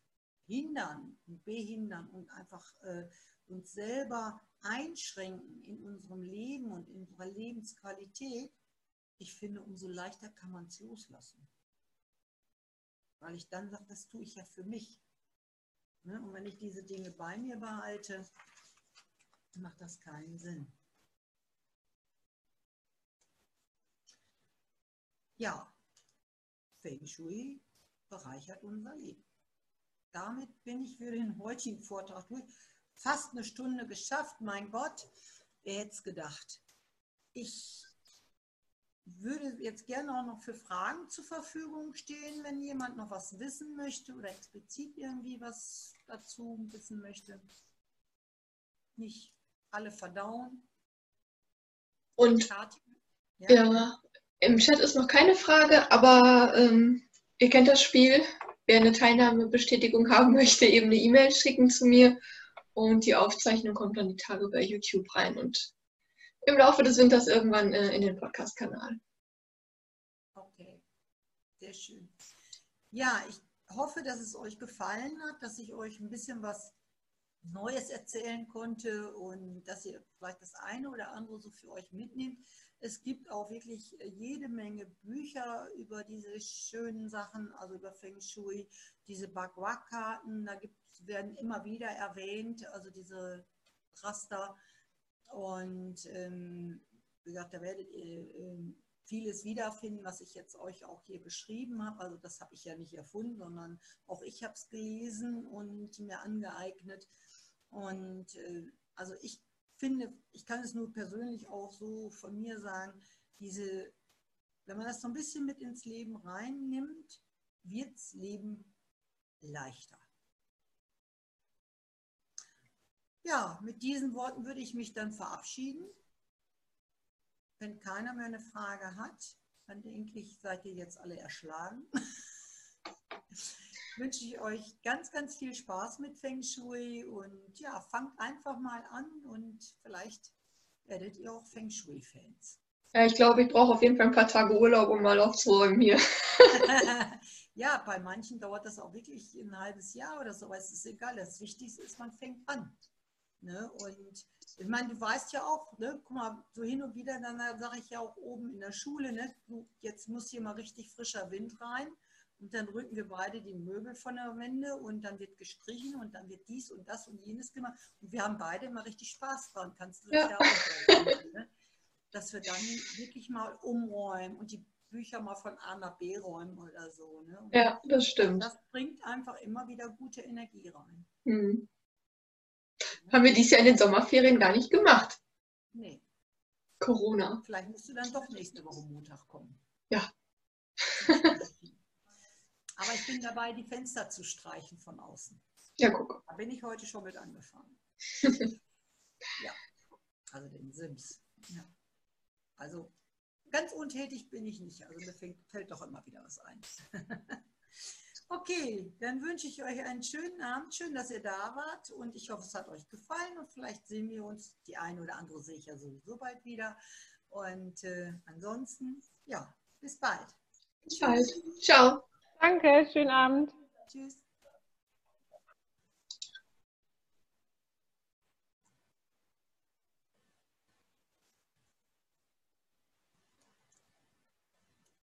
hindern und behindern und einfach äh, uns selber einschränken in unserem Leben und in unserer Lebensqualität, ich finde, umso leichter kann man es loslassen. Weil ich dann sage, das tue ich ja für mich. Ne? Und wenn ich diese Dinge bei mir behalte, macht das keinen Sinn. Ja, Feng Shui bereichert unser Leben. Damit bin ich für den heutigen Vortrag durch. Fast eine Stunde geschafft, mein Gott, wer hätte es gedacht. Ich würde jetzt gerne auch noch für Fragen zur Verfügung stehen, wenn jemand noch was wissen möchte oder explizit irgendwie was dazu wissen möchte. Nicht alle verdauen. Und ja. ja. Im Chat ist noch keine Frage, aber ähm, ihr kennt das Spiel. Wer eine Teilnahmebestätigung haben möchte, eben eine E-Mail schicken zu mir und die Aufzeichnung kommt dann die Tage bei YouTube rein und im Laufe des Winters irgendwann äh, in den Podcast-Kanal. Okay, sehr schön. Ja, ich hoffe, dass es euch gefallen hat, dass ich euch ein bisschen was Neues erzählen konnte und dass ihr vielleicht das eine oder andere so für euch mitnehmt. Es gibt auch wirklich jede Menge Bücher über diese schönen Sachen, also über Feng Shui, diese Bagua-Karten, da gibt's, werden immer wieder erwähnt, also diese Raster. Und ähm, wie gesagt, da werdet ihr ähm, vieles wiederfinden, was ich jetzt euch auch hier beschrieben habe. Also das habe ich ja nicht erfunden, sondern auch ich habe es gelesen und mir angeeignet. Und äh, also ich finde, ich kann es nur persönlich auch so von mir sagen, diese, wenn man das so ein bisschen mit ins Leben reinnimmt, wird das Leben leichter. Ja, mit diesen Worten würde ich mich dann verabschieden. Wenn keiner mehr eine Frage hat, dann denke ich, seid ihr jetzt alle erschlagen. wünsche ich euch ganz, ganz viel Spaß mit Feng Shui und ja, fangt einfach mal an und vielleicht werdet ihr auch Feng Shui-Fans. Ja, ich glaube, ich brauche auf jeden Fall ein paar Tage Urlaub, um mal aufzuräumen hier. ja, bei manchen dauert das auch wirklich ein halbes Jahr oder so, aber es ist egal. Das Wichtigste ist, man fängt an. Ne? Und ich meine, du weißt ja auch, ne? guck mal, so hin und wieder, dann sage ich ja auch oben in der Schule, ne? du, jetzt muss hier mal richtig frischer Wind rein. Und dann rücken wir beide die Möbel von der Wände und dann wird gestrichen und dann wird dies und das und jenes gemacht. Und wir haben beide immer richtig Spaß dran. Kannst du das ja, auch sagen, ne? Dass wir dann wirklich mal umräumen und die Bücher mal von A nach B räumen oder so. Ne? ja, das stimmt. Das bringt einfach immer wieder gute Energie rein. Hm. Haben wir dies Jahr in den Sommerferien gar nicht gemacht. Nee. Corona. Vielleicht musst du dann doch nächste Woche Montag kommen. Ja. Aber ich bin dabei, die Fenster zu streichen von außen. Ja, guck. Da bin ich heute schon mit angefangen. ja, also den Sims. Ja. Also ganz untätig bin ich nicht. Also mir fällt doch immer wieder was ein. okay, dann wünsche ich euch einen schönen Abend. Schön, dass ihr da wart und ich hoffe, es hat euch gefallen und vielleicht sehen wir uns, die eine oder andere sehe ich ja sowieso bald wieder. Und äh, ansonsten, ja, bis bald. Bis bald. Ciao. Danke, schönen Abend. Tschüss.